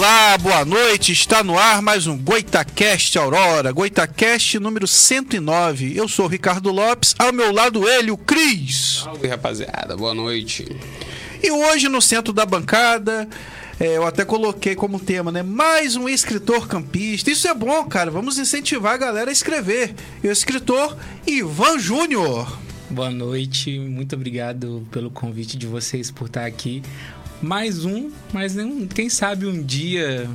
Olá, boa noite. Está no ar mais um Goitacast Aurora, Goitacast número 109. Eu sou o Ricardo Lopes, ao meu lado ele, o Cris. Salve, rapaziada. Boa noite. E hoje no centro da bancada, é, eu até coloquei como tema, né? Mais um escritor campista. Isso é bom, cara. Vamos incentivar a galera a escrever. E o escritor Ivan Júnior. Boa noite, muito obrigado pelo convite de vocês por estar aqui. Mais um, mas quem sabe um dia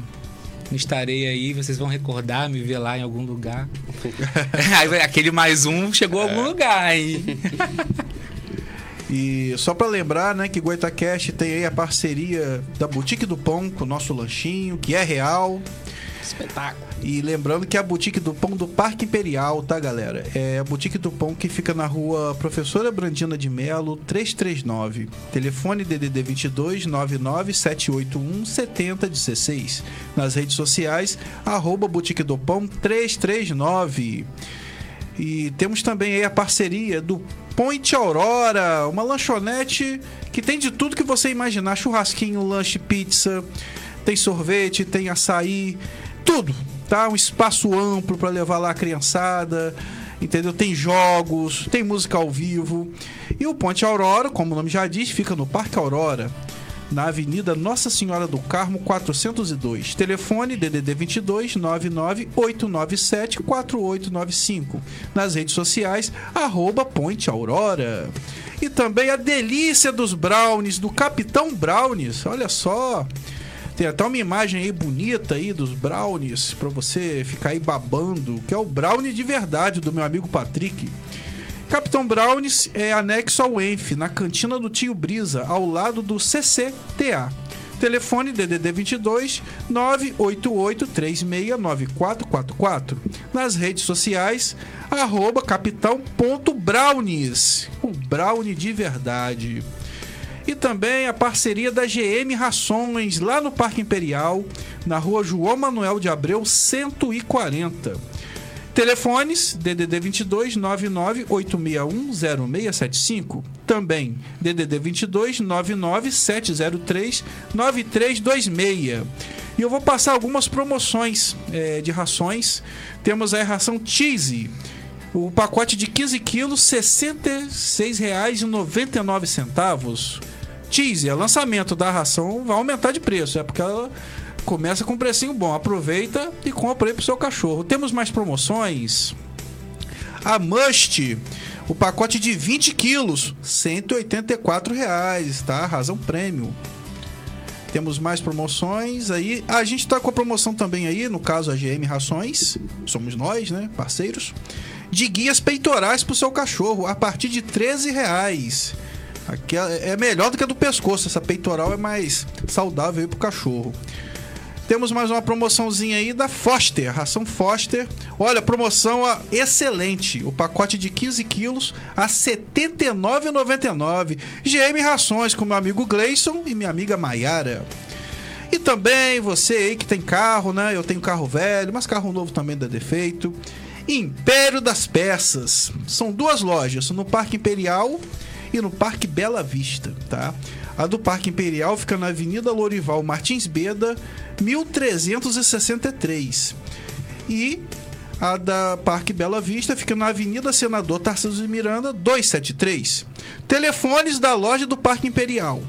estarei aí, vocês vão recordar, me ver lá em algum lugar. Aquele mais um chegou a algum lugar, hein? E só pra lembrar, né, que Goitacast tem aí a parceria da Boutique do Pão com o nosso lanchinho, que é real. Espetáculo. E lembrando que a Boutique do Pão do Parque Imperial, tá, galera? É a Boutique do Pão que fica na rua Professora Brandina de Melo, 339. Telefone DDD 22 99 781 7016. Nas redes sociais, arroba Boutique do Pão 339. E temos também aí a parceria do Point Aurora, uma lanchonete que tem de tudo que você imaginar: churrasquinho, lanche, pizza, tem sorvete, tem açaí, tudo, tá? Um espaço amplo para levar lá a criançada. Entendeu? Tem jogos, tem música ao vivo. E o Ponte Aurora, como o nome já diz, fica no Parque Aurora, na Avenida Nossa Senhora do Carmo 402. Telefone DDD 22 99 897 4895. Nas redes sociais arroba Ponte Aurora. E também a delícia dos brownies do Capitão Brownies. Olha só. Tem até uma imagem aí bonita aí dos brownies pra você ficar aí babando, que é o brownie de verdade do meu amigo Patrick. Capitão Brownies é anexo ao ENF, na cantina do Tio Brisa, ao lado do CCTA. Telefone DDD 22 988 369444. Nas redes sociais, arroba capitão.brownies. O brownie de verdade. E também a parceria da GM Rações, lá no Parque Imperial, na rua João Manuel de Abreu, 140. Telefones DDD 22 99 861 0675. Também DDD 22 99 703 9326. E eu vou passar algumas promoções eh, de rações. Temos a ração Cheese. O pacote de 15 quilos, R$ 66,99. É lançamento da ração, vai aumentar de preço. É porque ela começa com um precinho bom. Aproveita e compra aí pro seu cachorro. Temos mais promoções. A Must, o pacote de 20 quilos, 184 reais, tá? Razão Premium. Temos mais promoções aí. A gente tá com a promoção também aí, no caso a GM Rações, somos nós, né, parceiros, de guias peitorais pro seu cachorro a partir de 13 reais. Aqui é é melhor do que a do pescoço, essa peitoral é mais saudável aí pro cachorro. Temos mais uma promoçãozinha aí da Foster, ração Foster. Olha, promoção excelente. O pacote de 15 quilos a R$ 79,99. GM Rações com meu amigo Gleison e minha amiga Maiara. E também você aí que tem carro, né? Eu tenho carro velho, mas carro novo também dá defeito. Império das Peças. São duas lojas, no Parque Imperial e no Parque Bela Vista, tá? A do Parque Imperial fica na Avenida Lorival Martins Beda, 1363. E a da Parque Bela Vista fica na Avenida Senador Tarcísio Miranda, 273. Telefones da loja do Parque Imperial.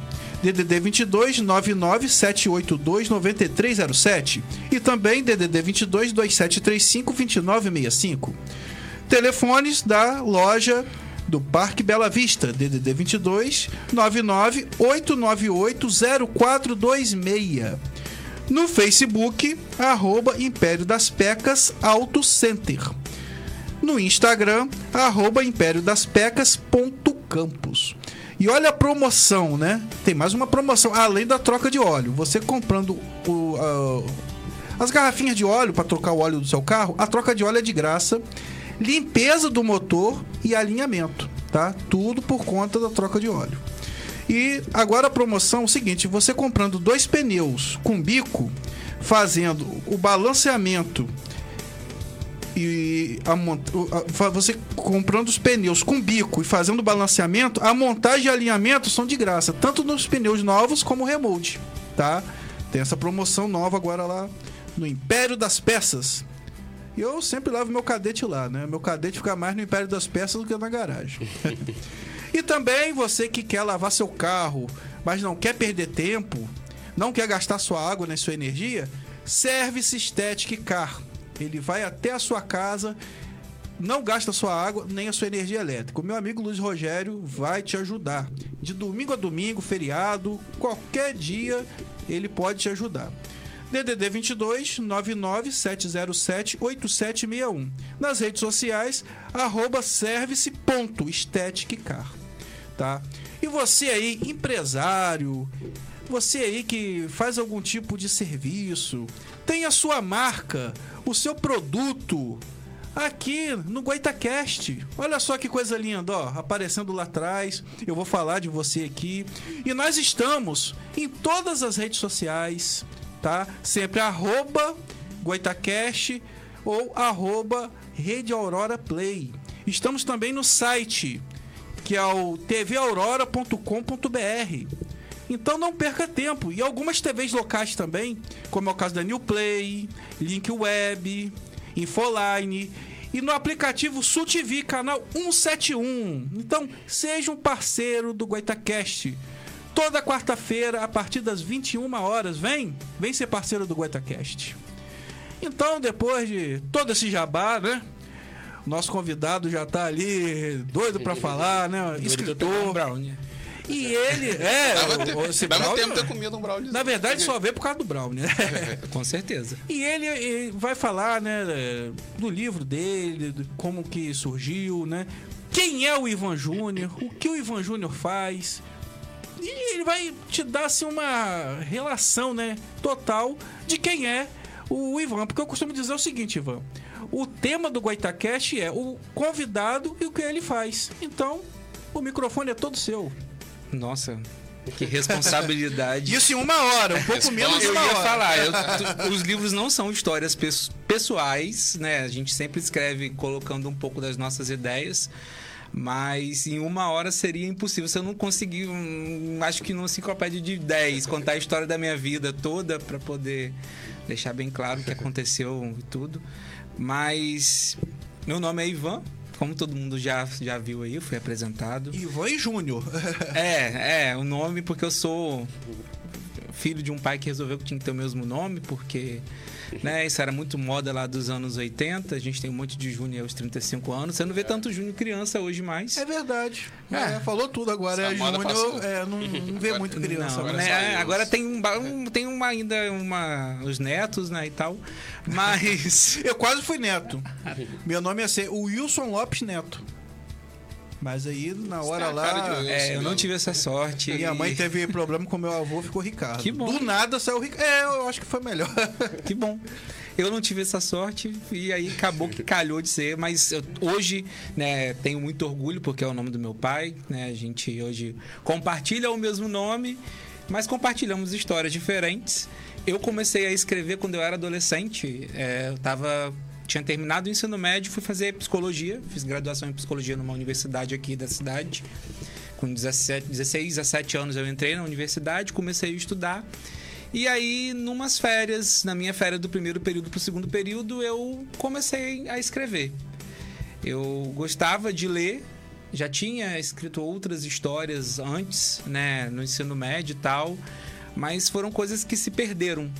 DDD 22 99 782 9307 e também DDD 22 2735 2965. Telefones da loja do Parque Bela Vista, DDD 22 99 898 0426. No Facebook, arroba Império das Pecas Auto Center. No Instagram, arroba Império das Pecas.campos. E olha a promoção, né? Tem mais uma promoção, além da troca de óleo. Você comprando o, as garrafinhas de óleo para trocar o óleo do seu carro, a troca de óleo é de graça. Limpeza do motor e alinhamento, tá? Tudo por conta da troca de óleo. E agora a promoção é o seguinte: você comprando dois pneus com bico, fazendo o balanceamento e a mon- o- a- fa- você comprando os pneus com bico e fazendo o balanceamento, a montagem e alinhamento são de graça, tanto nos pneus novos como remote, tá? Tem essa promoção nova agora lá no Império das Peças. E eu sempre levo meu cadete lá, né? Meu cadete fica mais no Império das Peças do que na garagem. e também você que quer lavar seu carro, mas não quer perder tempo, não quer gastar sua água nem sua energia, Service Static Car. Ele vai até a sua casa, não gasta sua água nem a sua energia elétrica. O meu amigo Luiz Rogério vai te ajudar. De domingo a domingo, feriado, qualquer dia, ele pode te ajudar. DDD 22 99 707 8761. Nas redes sociais, arroba service.staticcar. Tá? E você aí, empresário, você aí que faz algum tipo de serviço, tem a sua marca, o seu produto aqui no GoitaCast. Olha só que coisa linda, ó, aparecendo lá atrás. Eu vou falar de você aqui. E nós estamos em todas as redes sociais, tá? Sempre arroba GoitaCast ou arroba Rede Aurora Play. Estamos também no site, que é o tvaurora.com.br. Então não perca tempo. E algumas TVs locais também, como é o caso da New Play, Link Web, Infoline e no aplicativo Sul TV, canal 171. Então seja um parceiro do GoitaCast. Toda quarta-feira, a partir das 21 horas, vem, vem ser parceiro do GoitaCast. Então, depois de todo esse jabá, né? Nosso convidado já tá ali doido para falar, né? Escritor. Brownie. E ele, é, Dava, o- tempo, esse dava brownie- tempo ter comido um brownie. na verdade só vê por causa do Brown, né? Com certeza. E ele, vai falar, né, do livro dele, de como que surgiu, né? Quem é o Ivan Júnior? O que o Ivan Júnior faz? E ele vai te dar assim uma relação, né, total de quem é o Ivan, porque eu costumo dizer o seguinte, Ivan, o tema do Goitacast é o convidado e o que ele faz. Então, o microfone é todo seu. Nossa, que responsabilidade. Isso em uma hora, um pouco menos de Eu uma ia hora. falar, eu- tu- os livros não são histórias pes- pessoais, né? A gente sempre escreve colocando um pouco das nossas ideias, mas em uma hora seria impossível. Se eu não conseguir, um, acho que numa enciclopédia de 10, contar a história da minha vida toda para poder deixar bem claro o que aconteceu e tudo. Mas meu nome é Ivan, como todo mundo já, já viu aí, fui apresentado. Ivan e Júnior. É, é, o nome porque eu sou filho de um pai que resolveu que tinha que ter o mesmo nome, porque né, isso era muito moda lá dos anos 80. A gente tem um monte de Júnior aos 35 anos. Você não vê tanto Júnior criança hoje mais. É verdade. É. É, falou tudo agora. Essa É Júnior, é, não, não vê Agora- muito criança. Não, agora né, agora tem, um, um- tem uma, ainda uma, os netos, né, e tal. Mas Eu quase fui neto. Meu nome ia ser Wilson Lopes Neto. Mas aí, na hora lá, Wilson. é, eu não mesmo. tive essa sorte. minha mãe teve problema com meu avô, ficou Ricardo. Que bom. Do nada saiu Ricardo. É, eu acho que foi melhor. Que bom. Eu não tive essa sorte e aí acabou que calhou de ser, mas eu- hoje, né, tenho muito orgulho porque é o nome do meu pai, né? A gente hoje compartilha o mesmo nome, mas compartilhamos histórias diferentes. Eu comecei a escrever quando eu era adolescente, é, eu tava tinha terminado o ensino médio, fui fazer psicologia, fiz graduação em psicologia numa universidade aqui da cidade. Com 17, 16, 17 anos eu entrei na universidade, comecei a estudar. E aí, numas férias, na minha férias do primeiro período pro segundo período, eu comecei a escrever. Eu gostava de ler, já tinha escrito outras histórias antes, né, no ensino médio e tal, mas foram coisas que se perderam.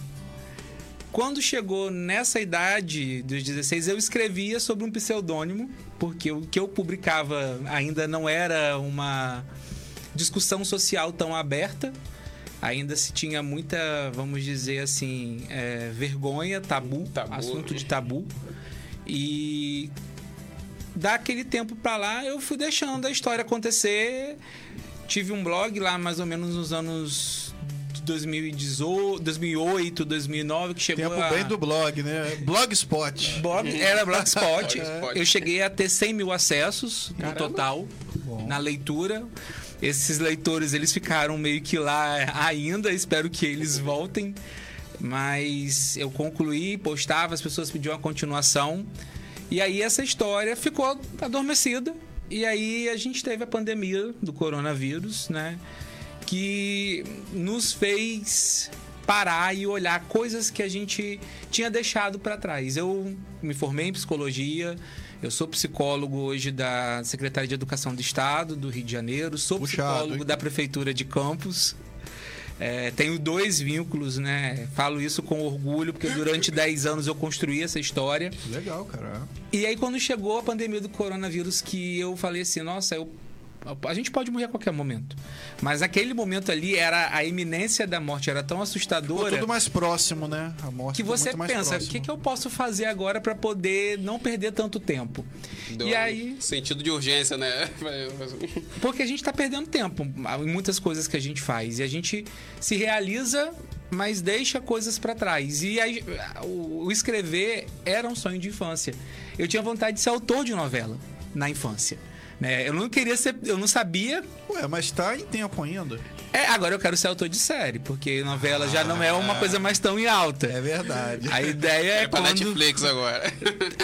Quando chegou nessa idade dos 16, eu escrevia sobre um pseudônimo, porque o que eu publicava ainda não era uma discussão social tão aberta. Ainda se tinha muita, vamos dizer assim, é, vergonha, tabu, Tabu. assunto de tabu. E daquele tempo pra lá eu fui deixando a história acontecer. Tive um blog lá mais ou menos nos anos 2018, 2008, 2009 que chegou Tempo a... bem do blog, né? Blogspot. Blog, era Blogspot. Eu cheguei a ter 100 mil acessos no Caramba. total na leitura. Esses leitores eles ficaram meio que lá ainda. Espero que eles voltem. Mas eu concluí, postava, as pessoas pediam a continuação. E aí essa história ficou adormecida. E aí a gente teve a pandemia do coronavírus, né? Que nos fez parar e olhar coisas que a gente tinha deixado para trás. Eu me formei em psicologia, eu sou psicólogo hoje da Secretaria de Educação do Estado do Rio de Janeiro, sou Puxado, psicólogo hein? da Prefeitura de Campos. É, tenho dois vínculos, né? Falo isso com orgulho, porque durante 10 anos eu construí essa história. Legal, cara. E aí, quando chegou a pandemia do coronavírus, que eu falei assim, nossa, eu, a gente pode morrer a qualquer momento. Mas aquele momento ali era a iminência da morte, era tão Ficou assustadora tudo mais próximo, né? A morte que ficou você pensa, o que, que eu posso fazer agora para poder não perder tanto tempo? Deu e aí, um sentido de urgência, né? porque a gente tá perdendo tempo em muitas coisas que a gente faz. E a gente se realiza, mas deixa coisas para trás. E aí, o, o escrever era um sonho de infância. Eu tinha vontade de ser autor de novela na infância. Né? Eu não queria ser. Eu não sabia. Ué, mas tá em tempo ainda. É, agora eu quero ser autor de série, porque novela já não é uma coisa mais tão em alta. É verdade. A ideia é, É pra quando... Netflix agora.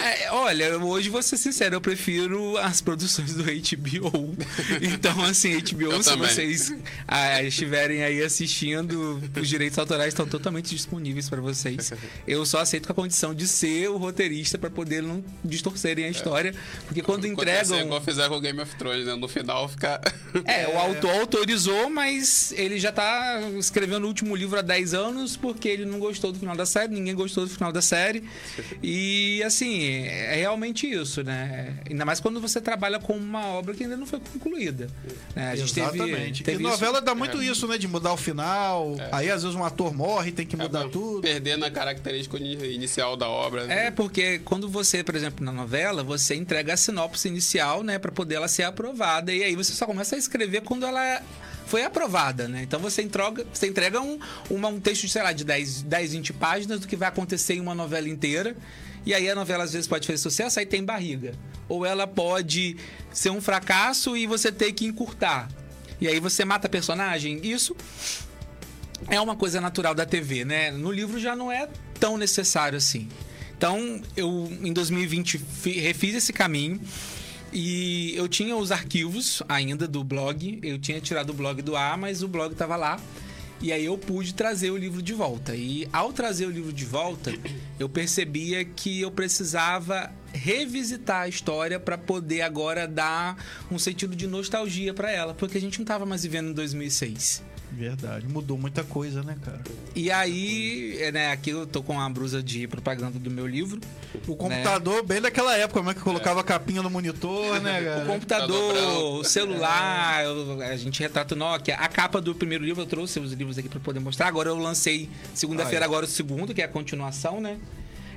É, olha, hoje vou ser sincero, eu prefiro as produções do HBO. Então, assim, HBO, Eu se também. vocês ah, estiverem aí assistindo, os direitos autorais estão totalmente disponíveis para vocês. Eu só aceito com a condição de ser o roteirista para poder não distorcerem a história, porque quando Acontecer entregam. igual fizeram com Game of Thrones, né? No final fica. É, o autor autorizou, mas ele já tá escrevendo o último livro há 10 anos porque ele não gostou do final da série, ninguém gostou do final da série. E assim, é realmente isso, né? Ainda mais quando você trabalha com uma obra que ainda não foi concluída. né? A gente teve- Exatamente. teve e isso- novela dá muito isso, né? De mudar o final. É. Aí às vezes um ator morre, tem que mudar acaba tudo. Perdendo a característica ini- inicial da obra. né? É, porque quando você, por exemplo, na novela, você entrega a sinopse inicial, né, para poder ela ser aprovada. E aí você só começa a escrever quando ela foi aprovada, né? Então você entrega, você entrega um, uma- um texto, sei lá, de 10, 10, 20 páginas do que vai acontecer em uma novela inteira. E aí a novela às vezes pode fazer sucesso, aí tem barriga. Ou ela pode ser um fracasso e você ter que encurtar. E aí você mata a personagem. Isso é uma coisa natural da TV, né? No livro já não é tão necessário assim. Então, eu em 2020 fi- refiz esse caminho e eu tinha os arquivos ainda do blog. Eu tinha tirado o blog do ar, mas o blog estava lá. E aí eu pude trazer o livro de volta. E ao trazer o livro de volta, eu percebia que eu precisava revisitar a história para poder agora dar um sentido de nostalgia para ela, porque a gente não estava mais vivendo em 2006. Verdade. Mudou muita coisa, né, cara? E aí, é, né, aqui eu tô com a brusa de propaganda do meu livro. O computador, bem daquela época, como é que colocava a capinha no monitor, né, O cara? computador, branco. o celular, eu- a gente retrata o Nokia. A capa do primeiro livro, eu trouxe os livros aqui para poder mostrar. Agora eu lancei segunda-feira, Ah, é. agora o segundo, que é a continuação, né?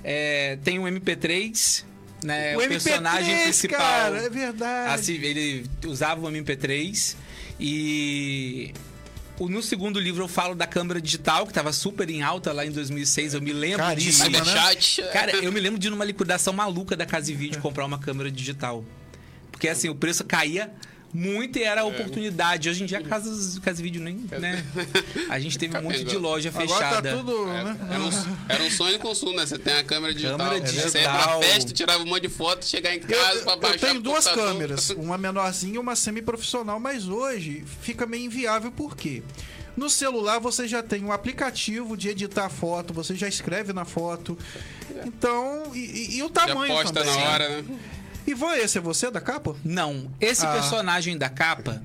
É, tem um MP3, né? o O, MP3, personagem principal. cara, é verdade. Assim, ele usava o MP3 e o- no segundo livro eu falo da câmera digital, que estava super em alta lá em 2006. Eu me lembro Caríssima, de... né? Cara, eu me lembro de ir numa liquidação maluca da Casa e Vídeo comprar uma câmera digital. Porque assim, o preço caía muito e era a oportunidade. Hoje em dia, a Casa, Vídeo nem. Né? A gente teve um monte de loja Agora fechada. tá tudo, É, né? Era um, era um sonho de consumo, né? Você tem a câmera digital. Câmera Você ia digital. pra festa, tirava um monte de foto, chegar em Eu, casa pra eu baixar tenho no duas computador. câmeras, uma menorzinha e uma semi-profissional, mas hoje fica meio inviável por quê? No celular você já tem um aplicativo de editar foto, você já escreve na foto. Então, e, e- o Já tamanho posta também. na hora, né? Ivan, esse é você da capa? Não, esse Ah. personagem da capa,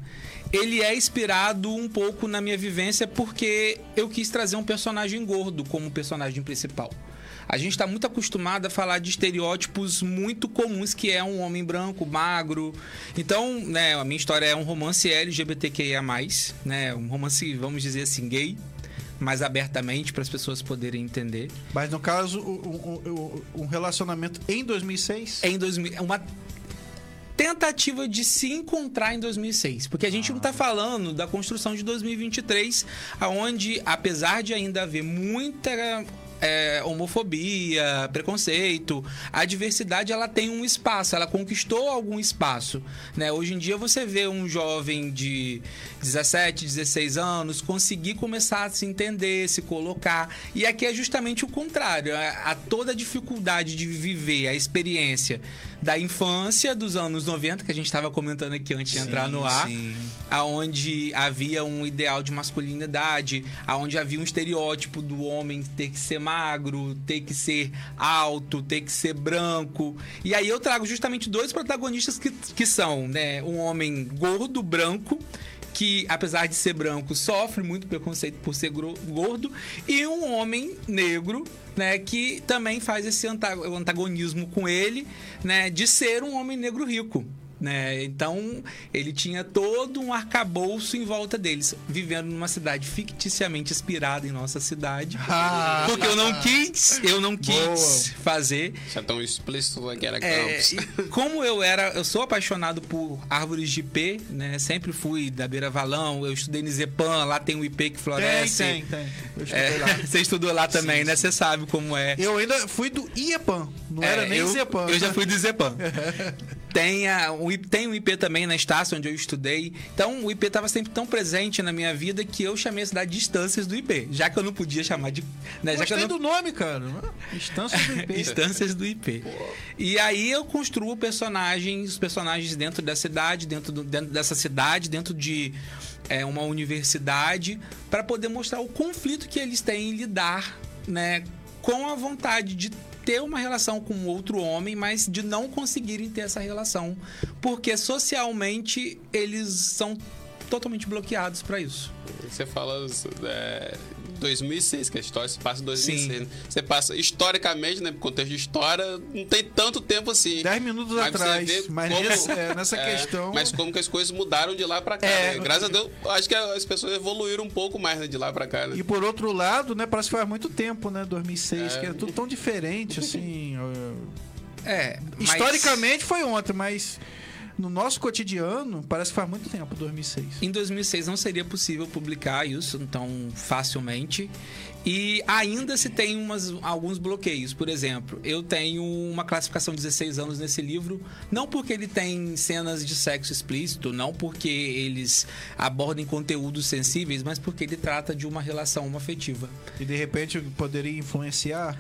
ele é inspirado um pouco na minha vivência porque eu quis trazer um personagem gordo como personagem principal. A gente está muito acostumado a falar de estereótipos muito comuns, que é um homem branco, magro. Então, né, a minha história é um romance LGBTQIA+, né, um romance, vamos dizer assim, gay, mais abertamente para as pessoas poderem entender. Mas no caso, um, um- relacionamento em 2006? em 2000, é uma tentativa de se encontrar em 2006, porque a gente não está falando da construção de 2023, aonde apesar de ainda haver muita é, homofobia, preconceito, a diversidade ela tem um espaço, ela conquistou algum espaço, né? Hoje em dia você vê um jovem de 17, 16 anos conseguir começar a se entender, se colocar, e aqui é justamente o contrário, a, a toda a dificuldade de viver a experiência da infância dos anos 90, que a gente estava comentando aqui antes de entrar no ar, sim. aonde havia um ideal de masculinidade, aonde havia um estereótipo do homem ter que ser magro, ter que ser alto, ter que ser branco. E aí eu trago justamente dois protagonistas que, que são, né, um homem gordo, branco, que, apesar de ser branco, sofre muito preconceito por ser gordo, e um homem negro, né, que também faz esse anta- antagonismo com ele, né, de ser um homem negro rico. Né? Então, ele tinha todo um arcabouço em volta deles, vivendo numa cidade ficticiamente inspirada em nossa cidade. Ah. porque eu não quis, eu não quis Boa. fazer. Já tão explícito que era É, como eu era, eu sou apaixonado por árvores de IP, né? Sempre fui da Beira Valão, eu estudei no Zepan, lá tem um IP que Tem, floresce. tem, tem. Eu estudei É, lá. você estudou lá também, Sim, né? Você sabe como é. Eu ainda fui do IEPAN, não É, era nem eu, Zepan. Eu já fui do Zepan. tem, a, o, tem um IP também na Estácio, onde eu estudei. Então, o IP estava sempre tão presente na minha vida que eu chamei a cidade de Instâncias do IP. Já que eu não podia chamar de. Né, já que eu Gostei não, do nome, cara. Instância do IP. Instâncias do IP. E aí eu construo personagens, os personagens dentro da cidade, dentro, do- dentro dessa cidade, dentro de é, uma universidade, para poder mostrar o conflito que eles têm em lidar, né, com a vontade de ter uma relação com outro homem, mas de não conseguirem ter essa relação, porque socialmente eles são totalmente bloqueados para isso. Você fala é, 2006, que a história se passa em 2006. Sim. né? Você passa, historicamente, né? Por contexto de história, não tem tanto tempo assim. Dez minutos Mas atrás. Mas como- nessa, é, nessa É, questão. Mas como que as coisas mudaram de lá pra cá, É. né? Graças a Deus, acho que as pessoas evoluíram um pouco mais né, de lá pra cá, né? E por outro lado, né, parece que faz muito tempo, né, 2006, É. que é tudo tão diferente, assim. é, É, mas- Historicamente foi ontem, mas no nosso cotidiano parece que faz muito tempo, 2006. Em 2006 não seria possível publicar isso tão facilmente. E ainda se tem umas, alguns bloqueios. Por exemplo, eu tenho uma classificação de 16 anos nesse livro, não porque ele tem cenas de sexo explícito, não porque eles abordem conteúdos sensíveis, mas porque ele trata de uma relação afetiva. E de repente poderia influenciar?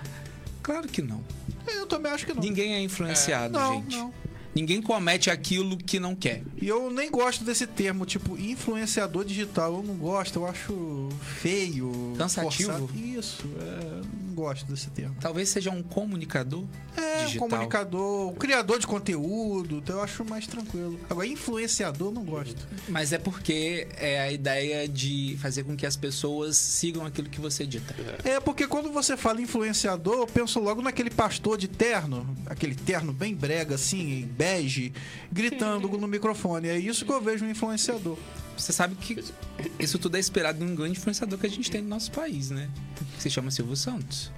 Claro que não. Eu também acho que não. Ninguém é influenciado, não, gente. não. Ninguém comete aquilo que não quer. E eu nem gosto desse termo, tipo, influenciador digital. Eu não gosto, eu acho feio. Cansativo? forçado. Isso, é, não gosto desse termo. Talvez seja um comunicador É, um digital. comunicador, um criador de conteúdo, então eu acho mais tranquilo. Agora, influenciador, não gosto. Mas é porque é a ideia de fazer com que as pessoas sigam aquilo que você dita. É, porque quando você fala influenciador, eu penso logo naquele pastor de terno, aquele terno bem brega, assim, bege, gritando no microfone. É isso que eu vejo um influenciador. Você sabe que isso tudo é esperado de um grande influenciador que a gente tem no nosso país, né? Que se chama Silvio Santos.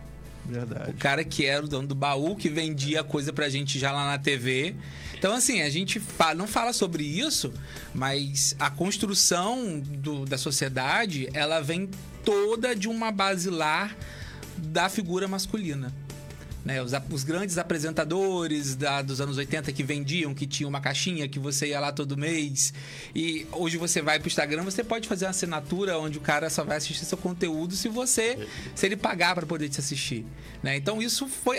O Verdade. cara que era o dono do baú, que vendia coisa pra gente já lá na TV. Então, assim, a gente fa- não fala sobre isso, mas a construção do- da sociedade, ela vem toda de uma basilar da figura masculina. Né, os, os grandes apresentadores da- dos anos 80 que vendiam, que tinha uma caixinha que você ia lá todo mês. E hoje você vai pro Instagram, você pode fazer uma assinatura onde o cara só vai assistir seu conteúdo se você se ele pagar para poder te assistir. Né? Então isso foi,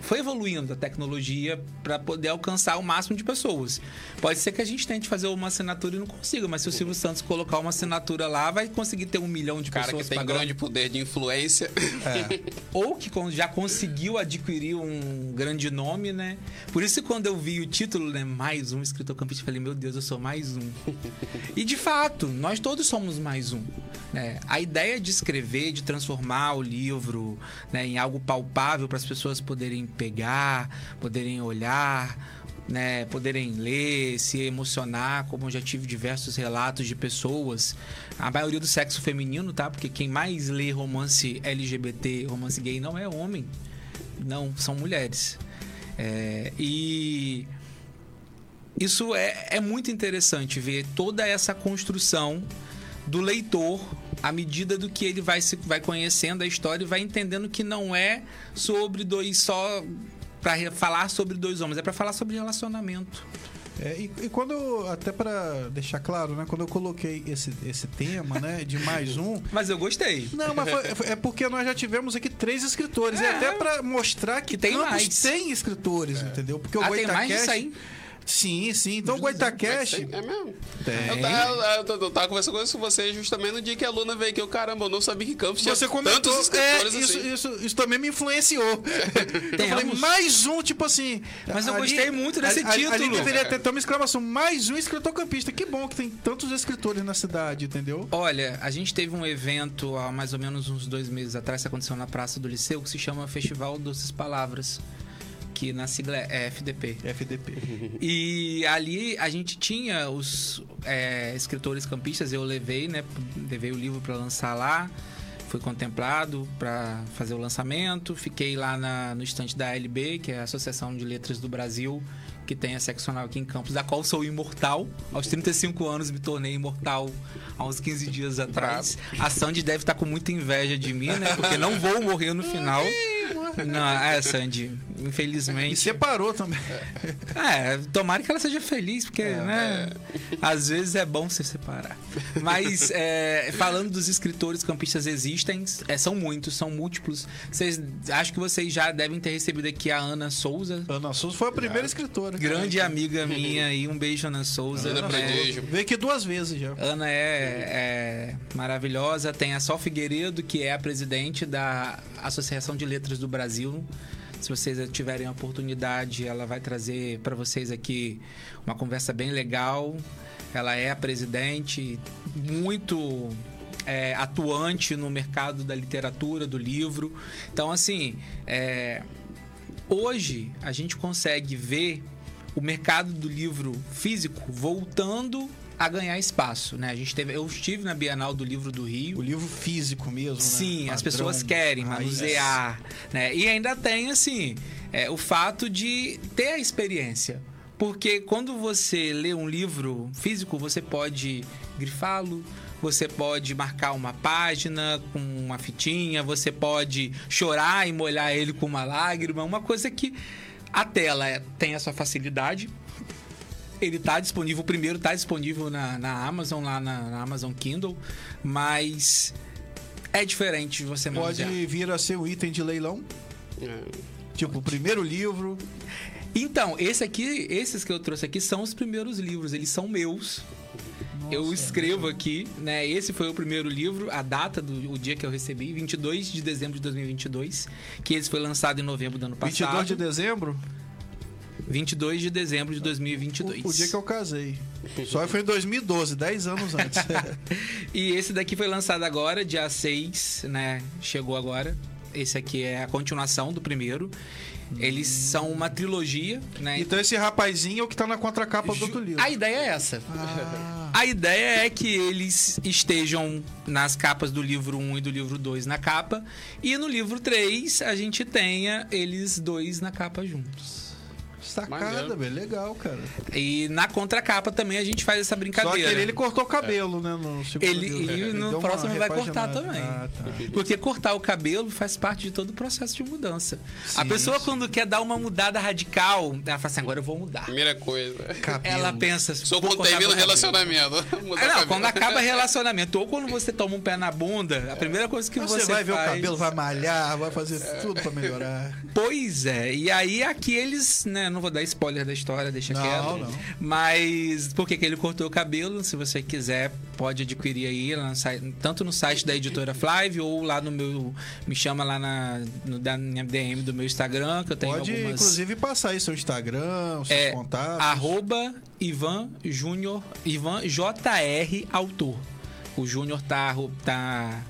foi evoluindo a tecnologia para poder alcançar o máximo de pessoas. Pode ser que a gente tente fazer uma assinatura e não consiga, mas se o Silvio Santos colocar uma assinatura lá, vai conseguir ter um milhão de cara pessoas que tem pagando grande poder de influência. ou que já conseguiu adquirir um grande nome, né? Por isso quando eu vi o título, né, mais um escritor campista, eu falei, meu Deus, eu sou mais um. e de fato, nós todos somos mais um. Né? A ideia de escrever, de transformar o livro né, em algo palpável para as pessoas poderem pegar, poderem olhar, né, poderem ler, se emocionar, como eu já tive diversos relatos de pessoas, a maioria do sexo feminino, tá? Porque quem mais lê romance LGBT, romance gay, não é homem, não, são mulheres. É, e isso é, é muito interessante ver toda essa construção do leitor à medida do que ele vai se vai conhecendo a história e vai entendendo que não é sobre dois só para falar sobre dois homens, é para falar sobre relacionamento. É, e, e quando, até pra deixar claro, né? Quando eu coloquei esse, esse tema, né? De mais um. Mas eu gostei. Não, mas foi- foi- é porque nós já tivemos aqui três escritores. É, É. até pra mostrar que, Que tem mais. tem escritores, entendeu? Porque o Ah, tem mais disso Goitacast. aí? Sim, sim. Então o Goitacast. Tem- É mesmo? Tem. Eu tava, eu, eu tava conversando com você justamente no dia que a Luna veio aqui. Eu, caramba, eu não sabia que Campos tinha Você comentou, tantos é, escritores isso, assim. isso, isso também me influenciou. eu falei, mais um, tipo assim. Mas eu gostei muito desse ali, Ali título. deveria ter, ter uma exclamação, mais um escritor campista. Que bom que tem tantos escritores na cidade, entendeu? Olha, a gente teve um evento há mais ou menos uns dois meses atrás, que aconteceu na Praça do Liceu, que se chama Festival Doces Palavras, que na sigla é FDP. FDP. E ali a gente tinha os é, escritores campistas, eu levei, né? Levei o livro para lançar lá, fui contemplado para fazer o lançamento, fiquei lá na- no estante da ALB, que é a Associação de Letras do Brasil, que tem a seccional aqui em Campos, da qual sou imortal. Aos 35 anos me tornei imortal há uns 15 dias atrás. A Sandy deve estar com muita inveja de mim, né? Porque não vou morrer no final. Não, é, Sandy, E infelizmente. separou também. É, tomara que ela seja feliz, porque, É. né? Às vezes é bom se separar. Mas, é, falando dos escritores campistas existem, é, são muitos, são múltiplos. Vocês, acho que vocês já devem ter recebido aqui a Ana Souza, Ana Souza foi a primeira escritora. grande amiga minha aí. Um beijo, Ana Souza. Ana É, Prodígio. Veio aqui duas vezes já. Ana é, é maravilhosa. Tem a Sol Figueiredo, que é a presidente da Associação de Letras do Brasil. Se vocês tiverem a oportunidade, ela vai trazer para vocês aqui uma conversa bem legal. Ela é a presidente, muito é, atuante no mercado da literatura, do livro. Então, assim, é, hoje a gente consegue ver o mercado do livro físico voltando a ganhar espaço, né? A gente teve, eu estive na Bienal do Livro do Rio. O livro físico mesmo, né? Sim, as Padrão, pessoas querem raiz. manusear, né? E ainda tem assim, é, o fato de ter a experiência. Porque quando você lê um livro físico, você pode grifá-lo, você pode marcar uma página com uma fitinha, você pode chorar e molhar ele com uma lágrima, uma coisa que a tela é- tem a sua facilidade, ele tá disponível, o primeiro tá disponível na, na Amazon, lá na, na Amazon Kindle, mas é diferente você Pode manusear. vir a ser um item de leilão. É. Tipo, o primeiro livro. Então, esse aqui, esses que eu trouxe aqui são os primeiros livros, eles são meus. eu escrevo aqui, né? Esse foi o primeiro livro, a data do o dia que eu recebi, 22 de dezembro de 2022, que esse foi lançado em novembro do ano passado. 22 de dezembro, 22 de dezembro de 2022. o, o dia que eu casei. Só foi em 2012, 10 anos antes. E esse daqui foi lançado agora, dia 6, né? Chegou agora. Esse aqui é a continuação do primeiro. Eles são uma trilogia, né? então esse rapazinho é o que tá na contracapa do outro livro. A ideia é essa. Ah, A ideia é que eles estejam nas capas do livro 1 e do livro 2 na capa. E no livro 3 a gente tenha eles dois na capa juntos. Sacada, velho. Legal, cara. E na contracapa também a gente faz essa Só que brincadeira. ele, ele cortou o cabelo, né? No segundo Ele- livro. e no próximo vai cortar também. Ah, tá. Porque cortar o cabelo faz parte de todo o processo de mudança. a Sim, pessoa, sim. quando quer dar uma mudada radical, ela fala assim: agora eu vou mudar. Primeira coisa. Cabelo. Ela pensa. Sou vou quando termina o relacionamento. Mudar Ah, não, quando acaba relacionamento ou quando você toma um pé na bunda, a primeira coisa que Você, você, vai ver o faz- cabelo, vai malhar, vai fazer tudo pra melhorar. Pois é. E aí aqui eles, né, não vou dar spoiler da história, deixa Não, quieto. não. Mas por que ele cortou o cabelo? Se você quiser, pode adquirir aí tanto no site da editora Flávio ou lá no meu me chama lá na no, da minha DM do meu Instagram, que eu tenho Pode, algumas inclusive, passar aí seu Instagram, seus é, contatos. arroba Ivan Júnior, Ivan JR Autor. O Júnior tá, tá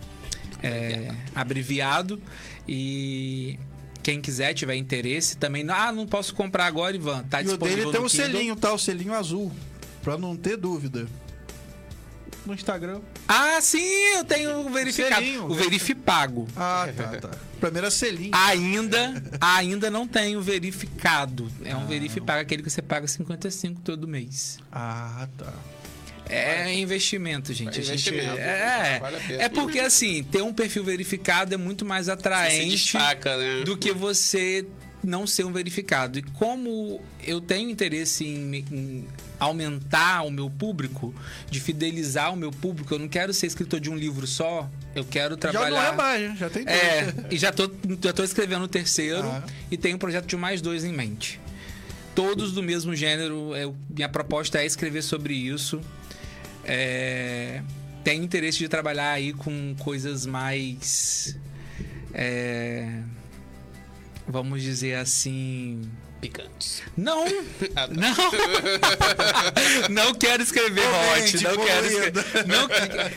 é, abreviado e quem quiser, tiver interesse também. Ah, não posso comprar agora, Ivan. Tá E o disponível dele tem Kindle. selinho, tá? O selinho azul. Pra não ter dúvida. No Instagram. Ah, sim, eu tenho o verificado. Selinho. O verifipago. Ah, tá, tá. Primeiro é selinho. Ainda, ainda não tenho verificado. É um verifipago, aquele que você paga 55 todo mês. Ah, tá. É investimento, gente. É gente- investimento. é, Vale a pena. é porque assim, ter um perfil verificado é muito mais atraente destaca, né? do que você não ser um verificado. E como eu tenho interesse em, em aumentar o meu público, de fidelizar o meu público, eu não quero ser escritor de um livro só, eu quero trabalhar. Já não é mais, né? já tem dois. É, e já tô, já tô escrevendo o terceiro Ah. e tenho um projeto de mais dois em mente. Todos do mesmo gênero. eu- minha proposta é escrever sobre isso. É, tenho interesse de trabalhar aí com coisas mais. é, vamos dizer assim. Picantes. Não! Ah, tá. Não! não quero escrever Comente, hot, não quero escrever. Não,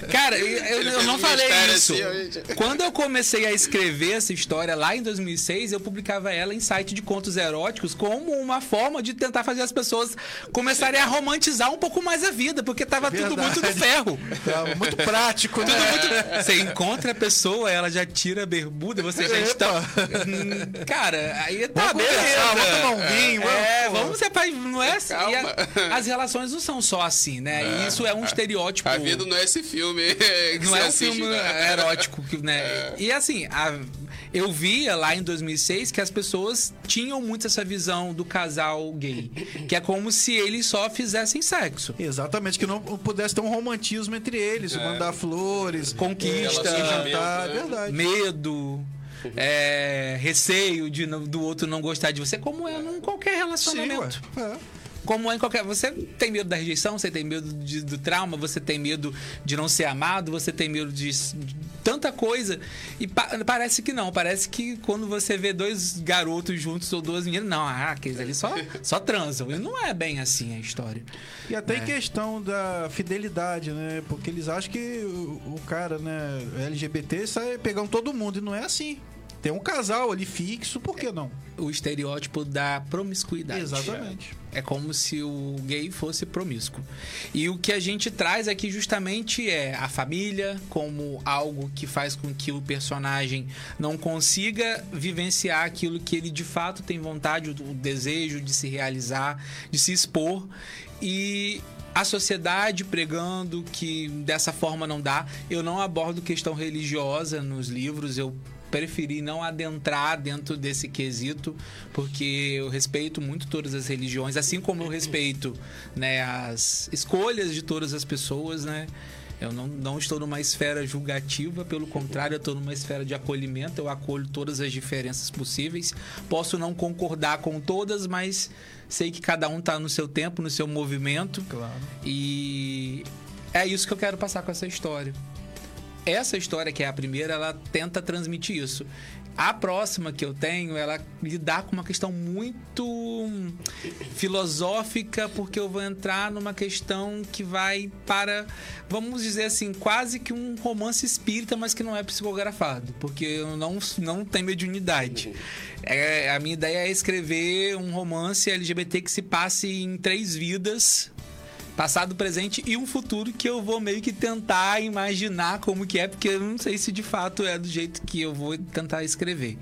cara, eu, eu não falei isso. assim, gente. Quando eu comecei a escrever essa história lá em 2006, eu publicava ela em site de contos eróticos como uma forma de tentar fazer as pessoas começarem a romantizar um pouco mais a vida, porque tava tudo Verdade. muito do ferro. Tá muito prático, né? Você encontra a pessoa, ela já tira a bermuda, você já está. Hum, Cara, aí tá Vamos beleza. conversar, vamos tomar um vinho, É, vamos- vamos ser pai. Não é assim. Calma. E a- as relações não são só assim, né? E isso é um estereótipo. A vida não é esse filme. que Não você é um assiste, filme né? erótico, que, né? E assim, a- eu via lá em 2006 que as pessoas tinham muito essa visão do casal gay, que é como se eles só fizessem sexo. Exatamente, que não pudesse ter um romantismo entre eles, mandar flores, Conquista, é, jantar, né? verdade. Medo, é, receio de, do outro não gostar de você, como é num qualquer Sim, relacionamento. É. Como é em qualquer. Você tem medo da rejeição, você tem medo de- do trauma, você tem medo de não ser amado, você tem medo de, de tanta coisa. E pa- parece que não. Parece que quando você vê dois garotos juntos ou duas meninas, não, ah, aqueles ali só, só transam. E não é bem assim a história. E até em questão da fidelidade, né? Porque eles acham que o, o cara, né, LGBT sai pegando todo mundo, e não é assim. Tem um casal ali fixo, por que não? O estereótipo da promiscuidade. Exatamente. É como se o gay fosse promíscuo. E o que a gente traz aqui justamente é a família como algo que faz com que o personagem não consiga vivenciar aquilo que ele de fato tem vontade, o desejo de se realizar, de se expor. E a sociedade pregando que dessa forma não dá. Eu não abordo questão religiosa nos livros, eu preferi não adentrar dentro desse quesito, porque eu respeito muito todas as religiões, assim como eu respeito né, as escolhas de todas as pessoas, né? Eu não, não estou numa esfera julgativa, pelo contrário, eu estou numa esfera de acolhimento, eu acolho todas as diferenças possíveis. Posso não concordar com todas, mas sei que cada um está no seu tempo, no seu movimento. Claro. E é isso que eu quero passar com essa história. Essa história, que é a primeira, ela tenta transmitir isso. A próxima que eu tenho, ela lidar com uma questão muito filosófica, porque eu vou entrar numa questão que vai para, vamos dizer assim, quase que um romance espírita, mas que não é psicografado, porque eu não, não tenho mediunidade. É, a minha ideia é escrever um romance LGBT que se passe em três vidas passado, presente e um futuro que eu vou meio que tentar imaginar como que é, porque eu não sei se de fato é do jeito que eu vou tentar escrever.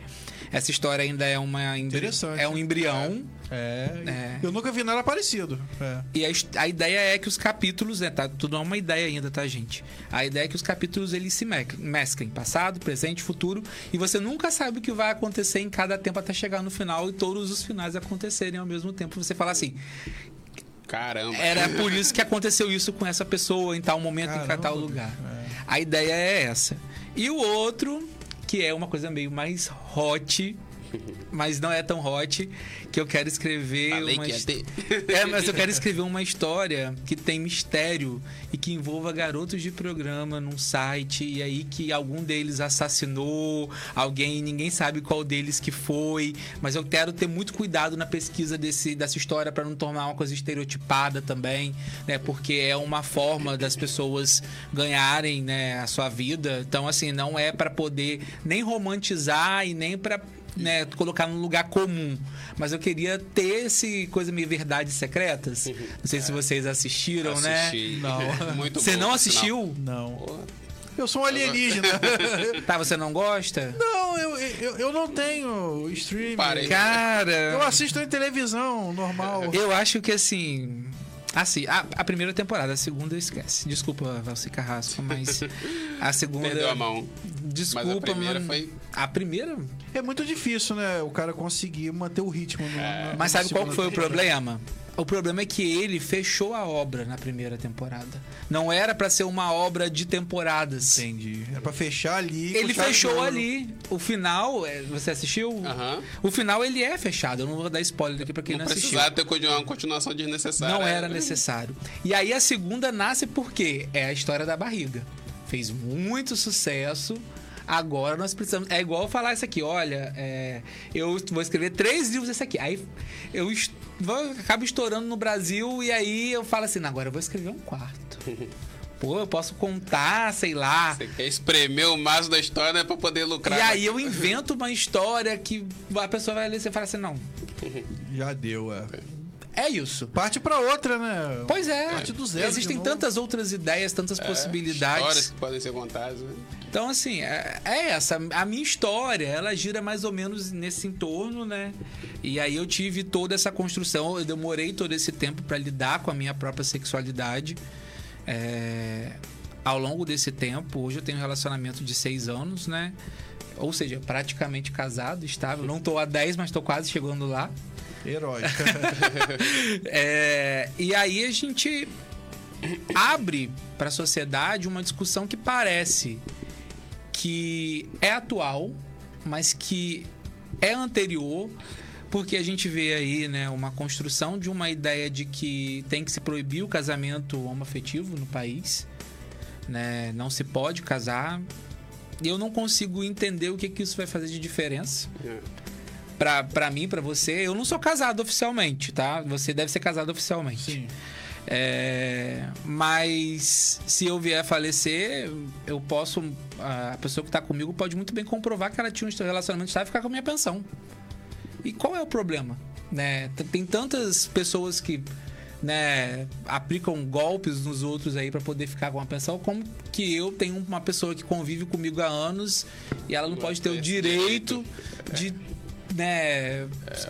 Essa história ainda é uma embri- é um embrião É, É. Eu nunca vi nada parecido. É. e a, a ideia é que os capítulos, né, tá tudo é uma ideia ainda, tá, gente? A ideia é que os capítulos eles se me- mesclem, passado, presente, futuro, e você nunca sabe o que vai acontecer em cada tempo até chegar no final e todos os finais acontecerem ao mesmo tempo. Você fala assim, Caramba. Era por isso que aconteceu isso com essa pessoa em tal momento, em Caramba, tal lugar. A ideia é essa. E o outro, que é uma coisa meio mais hot, mas não é tão hot, que eu quero escrever Falei uma que ia ter. É, mas eu quero escrever uma história que tem mistério e que envolva garotos de programa num site e aí que algum deles assassinou alguém, ninguém sabe qual deles que foi, mas eu quero ter muito cuidado na pesquisa desse, dessa história para não tornar uma coisa estereotipada também, né? Porque é uma forma das pessoas ganharem, né, a sua vida. Então assim, não é para poder nem romantizar e nem para né, colocar num lugar comum. Mas eu queria ter esse coisa meio verdades secretas. Não sei se vocês assistiram, né? Assisti. Não. Muito Você bom, não assistiu? Não. sinal. Pô, Eu sou um alienígena. Tá, você não gosta? não, eu, eu, eu não tenho streaming. Parei. Eu Cara, assisto em televisão, normal. eu acho que assim. Ah, sim. A, a primeira temporada, a segunda esquece. Desculpa, Valci Carrasco, mas a segunda. Perdeu a mão. Desculpa, Mas a primeira mano. foi- A primeira. É muito difícil, né? O cara conseguir manter o ritmo. no- na- Mas sabe qual foi o problema? O problema é que ele fechou a obra na primeira temporada. Não era pra ser uma obra de temporadas. Entendi. É pra fechar ali. Ele fechou ali. O final, é, você assistiu? Aham. O final ele é fechado. Eu não vou dar spoiler aqui pra quem não, Não assistiu. precisava ter uma continuação desnecessária. Não era necessário. E aí a segunda nasce porque é a história da barriga. Fez muito sucesso. Agora nós precisamos. É igual eu falar isso aqui, olha, é, eu vou escrever três livros desse aqui. Aí eu est- vou, acabo estourando no Brasil e aí eu falo assim, "Não, agora eu vou escrever um quarto. Pô, eu posso contar, sei lá. Você quer espremer o maço da história né, pra poder lucrar. E aí eu invento uma história que a pessoa vai ler e você fala assim, não, Já deu, é. É isso. Parte pra outra, né? Pois é. Parte do zero Existem tantas outras ideias, tantas É, possibilidades. Histórias que podem ser contadas. né? Então, assim, é, é essa. A minha história, ela gira mais ou menos nesse entorno, né? E aí eu tive toda essa construção, eu demorei todo esse tempo pra lidar com a minha própria sexualidade. É, ao longo desse tempo, hoje eu tenho um relacionamento de seis anos, né? Ou seja, praticamente casado, estável. Não tô há 10, mas tô quase chegando lá. Herói. É, e aí a gente abre para a sociedade uma discussão que parece que é atual, mas que é anterior, porque a gente vê aí né, uma construção de uma ideia de que tem que se proibir o casamento homoafetivo no país, né? não se pode casar. E eu não consigo entender o que, que isso vai fazer de diferença É. pra, pra mim, pra você, eu não sou casado oficialmente, tá? Você deve ser casado oficialmente. Sim. É, mas se eu vier a falecer, eu posso. A pessoa que tá comigo pode muito bem comprovar que ela tinha um relacionamento estável e ficar com a minha pensão. E qual é o problema? Né? Tem tantas pessoas que né, aplicam golpes nos outros aí pra poder ficar com a pensão, como que eu tenho uma pessoa que convive comigo há anos e ela não pode ter o direito de. Né, É,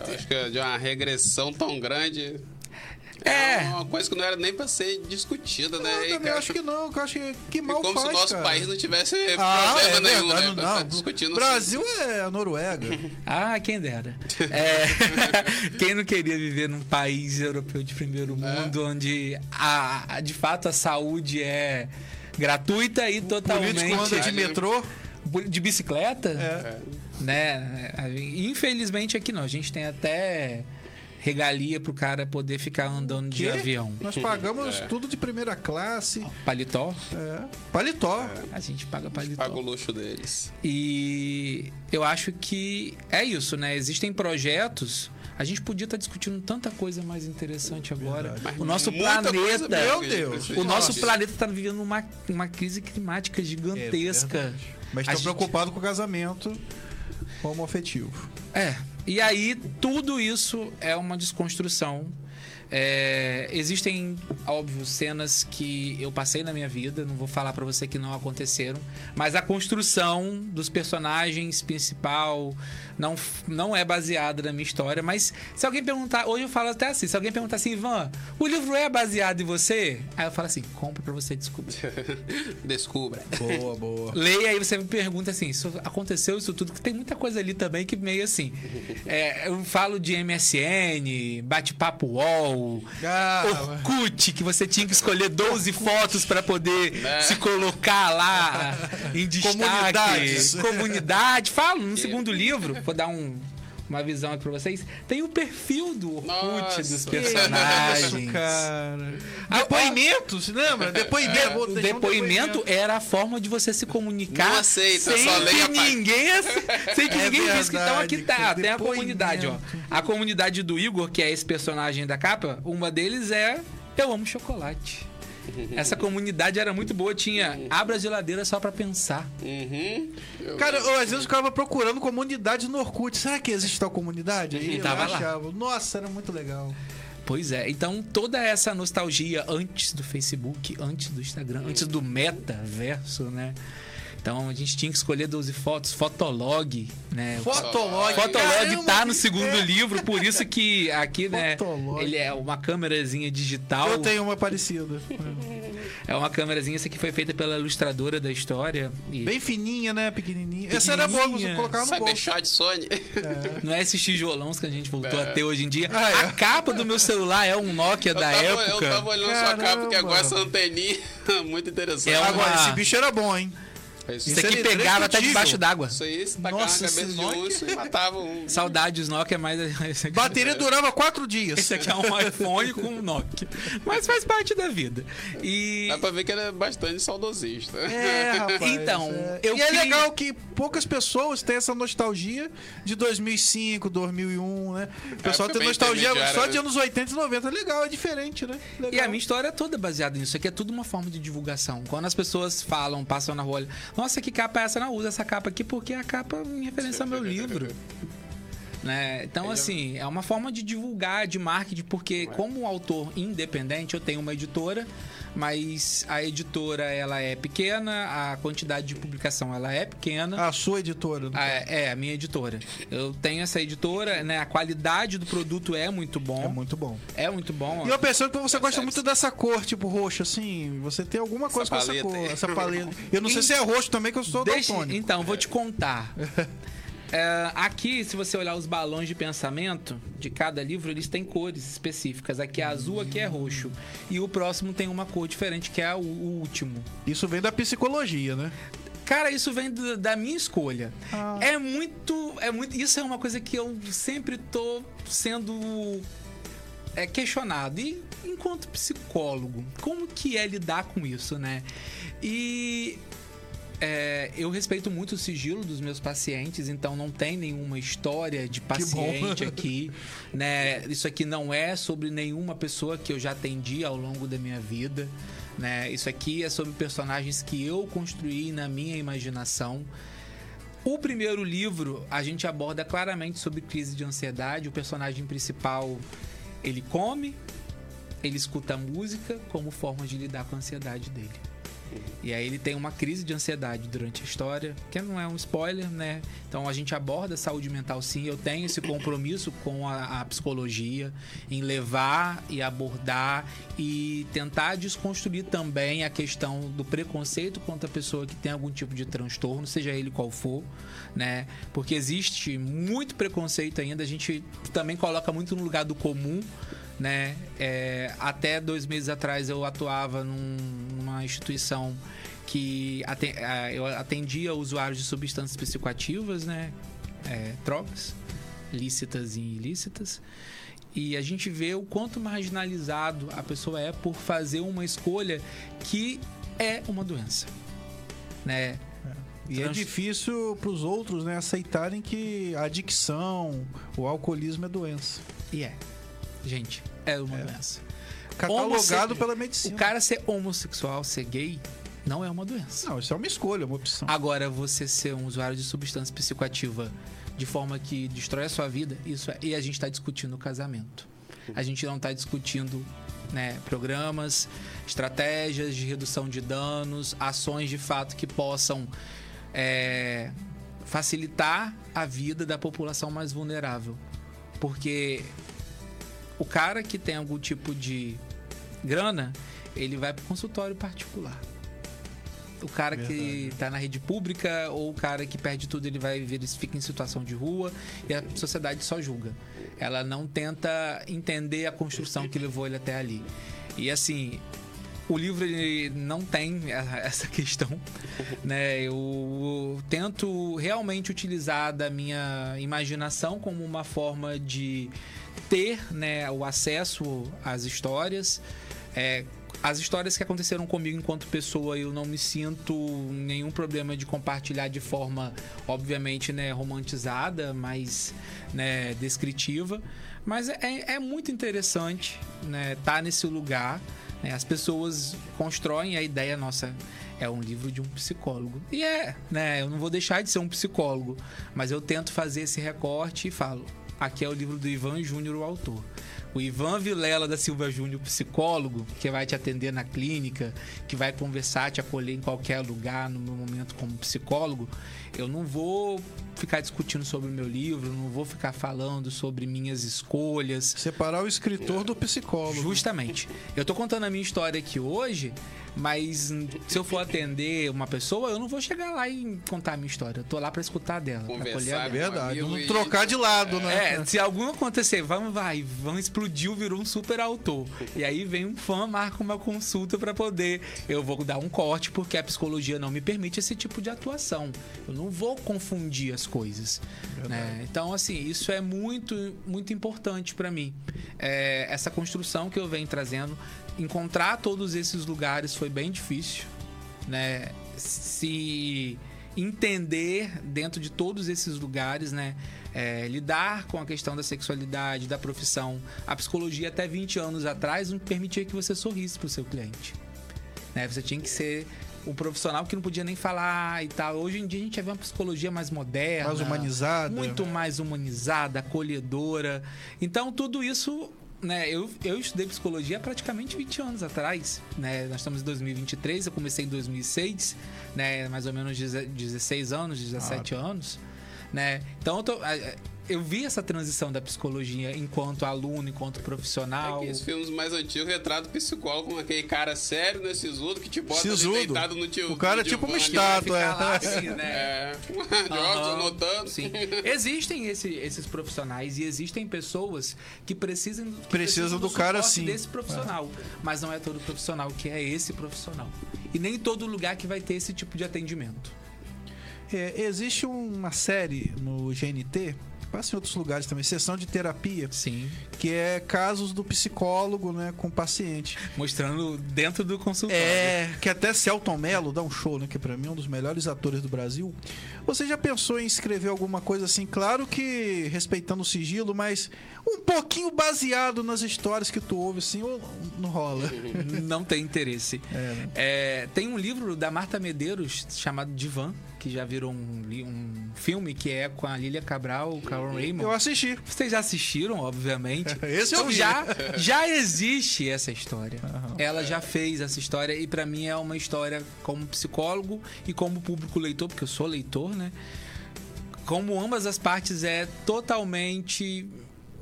eu acho que é de uma regressão tão grande. É. uma coisa que não era nem pra ser discutida, né? Eu E, também cara, acho que não, que eu acho que, que é mal como faz, se o nosso cara. país não tivesse Ah, problema é nenhum, verdade, né? Não. ficar discutindo Brasil é a Noruega. Ah, quem dera. É, quem não queria viver num país europeu de primeiro mundo, onde a, a- de fato a saúde é gratuita e totalmente Político anda de metrô. De bicicleta, É. né? Infelizmente aqui não, a gente tem até regalia pro cara poder ficar andando de Quê? avião. Nós pagamos tudo de primeira classe. Paletó, É. Paletó. a gente paga paletó. Paga o luxo deles. E eu acho que é isso, né? Existem projetos. A gente podia estar discutindo tanta coisa mais interessante agora. Verdade. O nosso Muita coisa planeta. mesmo Meu que a gente Deus. O nosso planeta está vivendo uma, uma crise climática É gigantesca. verdade. Mas estão gente- preocupados com o casamento homoafetivo. É. E aí, tudo isso é uma desconstrução. É, existem, óbvio, cenas que eu passei na minha vida, não vou falar pra você que não aconteceram, mas a construção dos personagens principal não, não é baseada na minha história. Mas se alguém perguntar, hoje eu falo até assim: se alguém perguntar assim, Ivan, o livro é baseado em você? Aí eu falo assim: compra pra você descobrir. Descubra. Boa, boa. Leia aí você me pergunta assim, isso aconteceu isso tudo, que tem muita coisa ali também que meio assim. é, eu falo de MSN, bate-papo UOL, Ah, Orkut, que você tinha que escolher 12 fotos para poder Né? se colocar lá em destaque. Comunidades. Comunidade. Falo no segundo livro, vou dar um- uma visão aqui pra vocês. Tem o perfil do Orkut dos que personagens. Isso, cara. Ah, Depoimento, se lembra? Depoimento. vou O depoimento era a forma de você se comunicar Não aceita, sem só leia que ninguém sem que É ninguém visse. Então aqui tá, tem a comunidade, ó. A comunidade do Igor, que é esse personagem da capa, uma deles é Eu amo chocolate. Essa comunidade era muito boa, tinha abra a geladeira só pra pensar. Uhum. Eu- Cara, eu, às vezes eu ficava procurando comunidade no Orkut. Será que existe tal comunidade? Aí E eu tava lá. achava. Nossa, era muito legal. Pois é, então toda essa nostalgia antes do Facebook, antes do Instagram, antes do metaverso, né? Então a gente tinha que escolher 12 fotos, Fotolog, né? Fotolog. Fotolog Caramba, tá no segundo é. livro, por isso que aqui, né, Fotolog. ele é uma câmerazinha digital. Eu tenho uma parecida. É uma câmerazinha, essa aqui foi feita pela ilustradora da história. E Bem fininha, né? Pequenininha. Essa era boa, você Pequenininha. colocar no bolso. Cybershot Sony. não é esses tijolões que a gente voltou É. a ter hoje em dia. Ah, é. A capa do meu celular é um Nokia Eu da tava, eu época. tava olhando sua capa, que agora Caramba. essa anteninha muito interessante. É uma- Agora, esse bicho era bom, hein? Isso, Isso Isso aqui é pegava até debaixo d'água. isso aí, se tacar Nossa, na cabeça de e matava um. Saudades Nokia, mas esse aqui, Bateria durava quatro dias. esse aqui é um iPhone com um Nokia. Mas faz parte da vida. E Dá pra ver que ele é bastante saudosista. É, rapaz. Então, é. eu e é queria- legal que poucas pessoas têm essa nostalgia de 2005, 2001, né? O pessoal Época tem nostalgia só né? de anos 80 e 90. É legal, é diferente, né? Legal. E a minha história é toda baseada nisso. Aqui é tudo uma forma de divulgação. Quando as pessoas falam, passam na rua, nossa, que capa é essa? Não, usa essa capa aqui porque a capa me referência ao meu livro. Né? Então, assim, é uma forma de divulgar, de marketing, porque como autor independente, eu tenho uma editora, mas a editora ela é pequena, a quantidade de publicação ela é pequena. A sua editora. no Ah, é, é, a minha editora. Eu tenho essa editora, né? A qualidade do produto é muito bom. É muito bom. É muito bom. E eu pensando que você gosta muito dessa cor, tipo roxo, assim. Você tem alguma coisa com essa paleta cor, aí. essa paleta. Eu não sei se é roxo também, que eu sou Deixa- daltônico. então, vou te contar. É, aqui, se você olhar os balões de pensamento de cada livro, eles têm cores específicas. Aqui é azul, aqui é roxo. E o próximo tem uma cor diferente, que é o, o último. Isso vem da psicologia, né? Cara, isso vem do- da minha escolha. Ah. É muito, é muito. Isso é uma coisa que eu sempre tô sendo é, questionado. E enquanto psicólogo, como que é lidar com isso, né? E é, eu respeito muito o sigilo dos meus pacientes, então não tem nenhuma história de paciente aqui, né? Isso aqui não é sobre nenhuma pessoa que eu já atendi ao longo da minha vida, né? Isso aqui é sobre personagens que eu construí na minha imaginação. O primeiro livro, a gente aborda claramente sobre crise de ansiedade. O personagem principal, ele come, ele escuta música como forma de lidar com a ansiedade dele. E aí ele tem uma crise de ansiedade durante a história, que não é um spoiler, né? Então a gente aborda saúde mental sim. Eu tenho esse compromisso com a, a psicologia em levar e abordar e tentar desconstruir também a questão do preconceito contra a pessoa que tem algum tipo de transtorno, seja ele qual for, né? Porque existe muito preconceito ainda. A gente também coloca muito no lugar do comum né? É, até dois meses atrás eu atuava num- numa instituição que eu atendia usuários de substâncias psicoativas, né? É, drogas, lícitas e ilícitas. E a gente vê o quanto marginalizado a pessoa é por fazer uma escolha que é uma doença, né? E é Trans- difícil para os outros né, aceitarem que a adicção, o alcoolismo é doença. E é, gente, é uma doença. Catalogado pela medicina. O cara ser homossexual, ser gay, não é uma doença. Não, isso é uma escolha, uma opção. Agora, você ser um usuário de substância psicoativa de forma que destrói a sua vida, isso é. E a gente está discutindo o casamento. A gente não está discutindo né, programas, estratégias de redução de danos, ações de fato que possam é, facilitar a vida da população mais vulnerável. Porque o cara que tem algum tipo de grana, ele vai para consultório particular. O cara que tá na rede pública ou o cara que perde tudo, ele vai ver, ele fica em situação de rua e a sociedade só julga. Ela não tenta entender a construção que levou ele até ali. E assim, o livro ele não tem essa questão, né? Eu tento realmente utilizar da minha imaginação como uma forma de ter, né, o acesso às histórias. É, as histórias que aconteceram comigo enquanto pessoa, eu não me sinto nenhum problema de compartilhar de forma, obviamente, né, romantizada, mas né, descritiva. Mas é, é muito interessante né, estar nesse lugar. né? As pessoas constroem a ideia, nossa, é um livro de um psicólogo. E é, né? Eu não vou deixar de ser um psicólogo, mas eu tento fazer esse recorte e falo: aqui é o livro do Ivan Júnior, o autor. O Ivan Vilela da Silva Júnior, psicólogo, que vai te atender na clínica, que vai conversar, te acolher em qualquer lugar no meu momento como psicólogo, eu não vou ficar discutindo sobre o meu livro, não vou ficar falando sobre minhas escolhas. Separar o escritor do psicólogo. Justamente. Eu tô contando a minha história aqui hoje, mas se eu for atender uma pessoa, eu não vou chegar lá e contar a minha história. Eu tô lá pra escutar dela. Conversar, dela. Verdade. Não e- trocar de lado, né? É, se algum acontecer, vamos, vai, vamos explodiu, virou um super autor. E aí vem um fã, marca uma consulta pra poder. Eu vou dar um corte porque a psicologia não me permite esse tipo de atuação. Eu não vou confundir as coisas. né? Então, assim, isso é muito, muito importante pra mim. É, essa construção que eu venho trazendo, encontrar todos esses lugares foi bem difícil, né? Se entender dentro de todos esses lugares, né? É, lidar com a questão da sexualidade, da profissão. A psicologia até 20 anos atrás não permitia que você sorrisse pro seu cliente. Né? Você tinha que ser um profissional que não podia nem falar e tal. Hoje em dia a gente vê uma psicologia mais moderna, Mais humanizada. muito mais humanizada, acolhedora. Então tudo isso, né, eu, eu estudei psicologia praticamente 20 anos atrás, né? Nós estamos em 2023, eu comecei em 2006, né, mais ou menos 16 anos, 17 anos, né? Então eu, tô- eu vi essa transição da psicologia enquanto aluno, enquanto profissional. Aqueles filmes mais antigos retratam o psicólogo com aquele cara sério, né? Sisudo, que te bota ali Sisudo. deitado no tio. O cara é tipo uma estátua. Ficar lá, é. assim, né? É, de óculos Aham, anotando. Sim. Existem esse- esses profissionais e existem pessoas que precisam, que Precisam do cara suporte assim. desse profissional. Mas não é todo profissional que é esse profissional. E nem todo lugar que vai ter esse tipo de atendimento. É, existe uma série no GNT, passa em outros lugares também, sessão de terapia, Sim. que é casos do psicólogo, né, com o paciente. Mostrando dentro do consultório. É, que até Celton Mello dá um show, né, que pra mim é um dos melhores atores do Brasil. Você já pensou em escrever alguma coisa assim, claro que respeitando o sigilo, mas um pouquinho baseado nas histórias que tu ouve assim, ou não rola? Não tem interesse. É, né? É, tem um livro da Marta Medeiros chamado Divan, que já virou um, um filme que é com a Lilia Cabral, o Carl Raymond. Eu assisti. Vocês já assistiram, obviamente. Esse eu então vi. já, já existe essa história. Aham. Ela já fez essa história e pra mim é uma história como psicólogo e como público leitor, porque eu sou leitor, né? Como ambas as partes é totalmente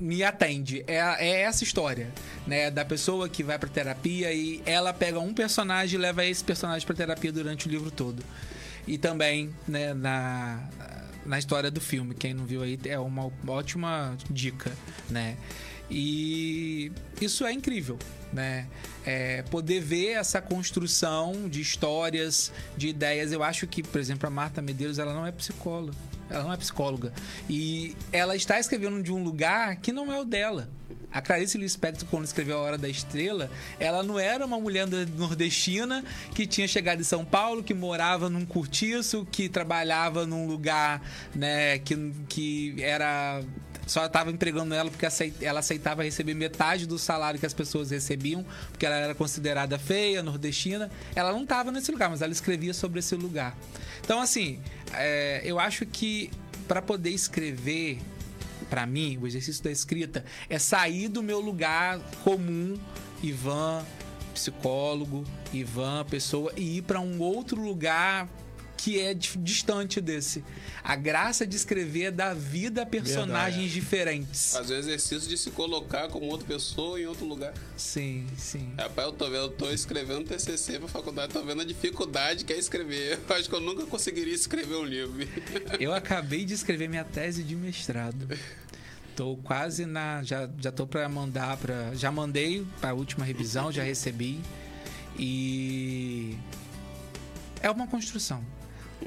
me atende. É, é essa história, né? Da pessoa que vai pra terapia e ela pega um personagem e leva esse personagem pra terapia durante o livro todo. E também, né, na, na história do filme. Quem não viu aí é uma ótima dica, né? E isso é incrível, né? É, poder ver essa construção de histórias, de ideias. Eu acho que, por exemplo, a Marta Medeiros, ela não é psicóloga. Ela não é psicóloga. E ela está escrevendo de um lugar que não é o dela. A Clarice Lispector, quando escreveu A Hora da Estrela, ela não era uma mulher nordestina que tinha chegado em São Paulo, que morava num cortiço, que trabalhava num lugar, né, que, que era só estava empregando ela porque ela aceitava receber metade do salário que as pessoas recebiam, porque ela era considerada feia, nordestina. Ela não estava nesse lugar, mas ela escrevia sobre esse lugar. Então, assim, é, eu acho que para poder escrever, para mim, o exercício da escrita é sair do meu lugar comum, Ivan, psicólogo, Ivan, pessoa, e ir para um outro lugar que é distante desse. A graça de escrever é dar vida a personagens diferentes. Fazer o exercício de se colocar como outra pessoa em outro lugar. Sim, sim. Rapaz, eu tô vendo, eu tô escrevendo TCC pra faculdade, tô vendo a dificuldade que é escrever. Eu acho que eu nunca conseguiria escrever um livro. Eu acabei de escrever minha tese de mestrado. Tô quase na. Já, já tô pra mandar pra. Já mandei pra última revisão, já recebi. E. É uma construção.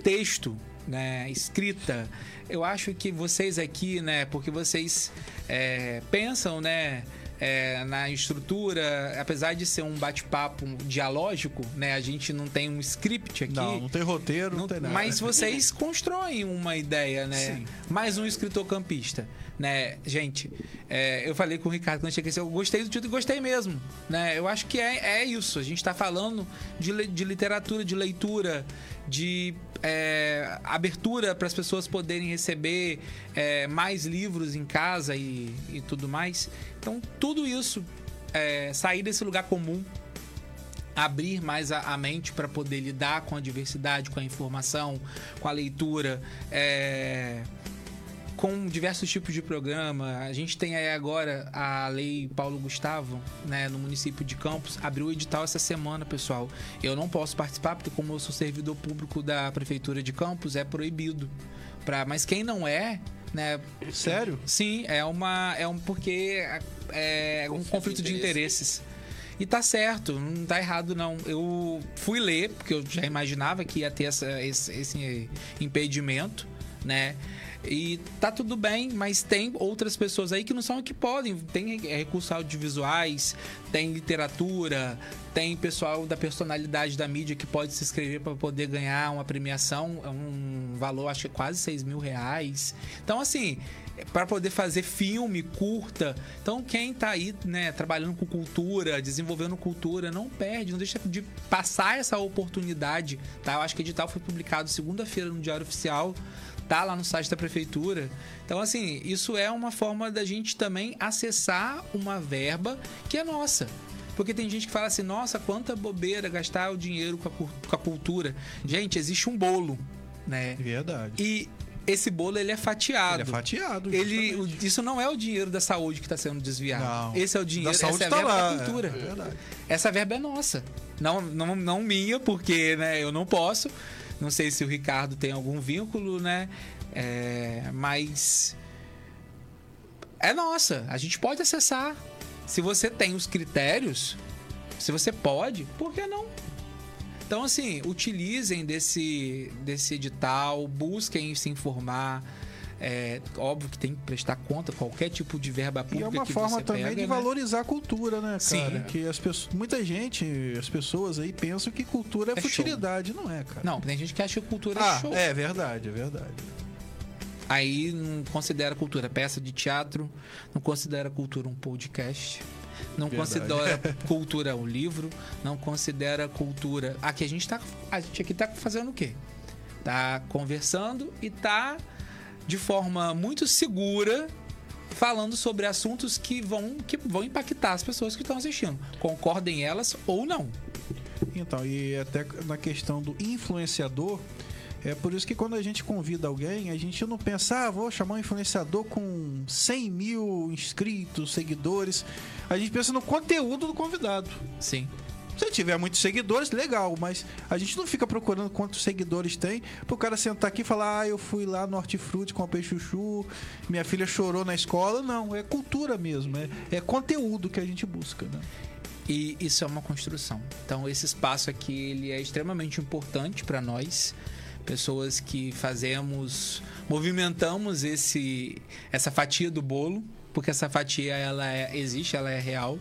Texto, né? Escrita. Eu acho que vocês aqui, né? Porque vocês é, pensam, né? é, na estrutura, apesar de ser um bate-papo dialógico, né? A gente não tem um script aqui. Não, não tem roteiro, não, Não- tem nada. Mas vocês constroem uma ideia, né? Sim. Mais um escritor campista, né? Gente, é, eu falei com o Ricardo quando cheguei, eu gostei do título e gostei mesmo, né? Eu acho que é, é isso. A gente está falando de, de literatura, de leitura, de é, abertura para as pessoas poderem receber é, mais livros em casa e, e tudo mais. Então, tudo isso, é, sair desse lugar comum, abrir mais a, a mente para poder lidar com a diversidade, com a informação, com a leitura, é, com diversos tipos de programa. A gente tem aí agora a lei Paulo Gustavo, né, no município de Campos, abriu o edital essa semana, pessoal. Eu não posso participar porque como eu sou servidor público da prefeitura de Campos, é proibido. Pra, mas quem não é, né? Sério? Sim, é uma é um porque é um conflito de interesses. E tá certo, não tá errado não. Eu fui ler, porque eu já imaginava que ia ter essa, esse, esse impedimento, né? E tá tudo bem, mas tem outras pessoas aí que não são que podem. Tem recursos audiovisuais, tem literatura, tem pessoal da personalidade da mídia que pode se inscrever para poder ganhar uma premiação, é um valor, acho que quase 6 mil reais. Então, assim, para poder fazer filme, curta. Então, quem tá aí, né, trabalhando com cultura, desenvolvendo cultura, não perde, não deixa de passar essa oportunidade, tá? Eu acho que o edital foi publicado segunda-feira no Diário Oficial tá lá no site da prefeitura. Então, assim, isso é uma forma da gente também acessar uma verba que é nossa. Porque tem gente que fala assim, nossa, quanta bobeira gastar o dinheiro com a, com a cultura. Gente, existe um bolo, né? Verdade. E esse bolo ele é fatiado. Ele é fatiado. Ele, o, isso não é o dinheiro da saúde que está sendo desviado. Não. Esse é o dinheiro da saúde essa é a verba tá da cultura. É, é verdade. Essa verba é nossa. Não, não, não minha, porque né, eu não posso. Não sei se o Ricardo tem algum vínculo, né? É, mas é nossa. A gente pode acessar. Se você tem os critérios, se você pode, por que não? Então, assim, utilizem desse, desse edital, busquem se informar. É óbvio que tem que prestar conta qualquer tipo de verba pública. E é uma que forma também pega, de né? valorizar a cultura, né, cara? Sim. Que as pessoas, muita gente, as pessoas aí pensam que cultura é, É show. futilidade, não é, cara? Não, tem gente que acha que cultura Ah, é show. é verdade, é verdade. Aí não considera cultura peça de teatro, não considera cultura um podcast, não Verdade. considera cultura um livro, não considera cultura. Aqui a gente tá. A gente aqui tá fazendo o quê? Tá conversando e tá de forma muito segura falando sobre assuntos que vão, que vão impactar as pessoas que estão assistindo. Concordem elas ou não. Então, e até na questão do influenciador, é por isso que quando a gente convida alguém, a gente não pensa, ah, vou chamar um influenciador com 100 mil inscritos, seguidores. A gente pensa no conteúdo do convidado. Sim. Se tiver muitos seguidores, legal, mas a gente não fica procurando quantos seguidores tem pro cara sentar aqui e falar, ah, eu fui lá no Hortifruti, comprei chuchu, minha filha chorou na escola. Não, é cultura mesmo, é, é conteúdo que a gente busca, né? E isso é uma construção. Então esse espaço aqui ele é extremamente importante para nós, pessoas que fazemos, movimentamos esse essa fatia do bolo, porque essa fatia ela é- existe, ela é real.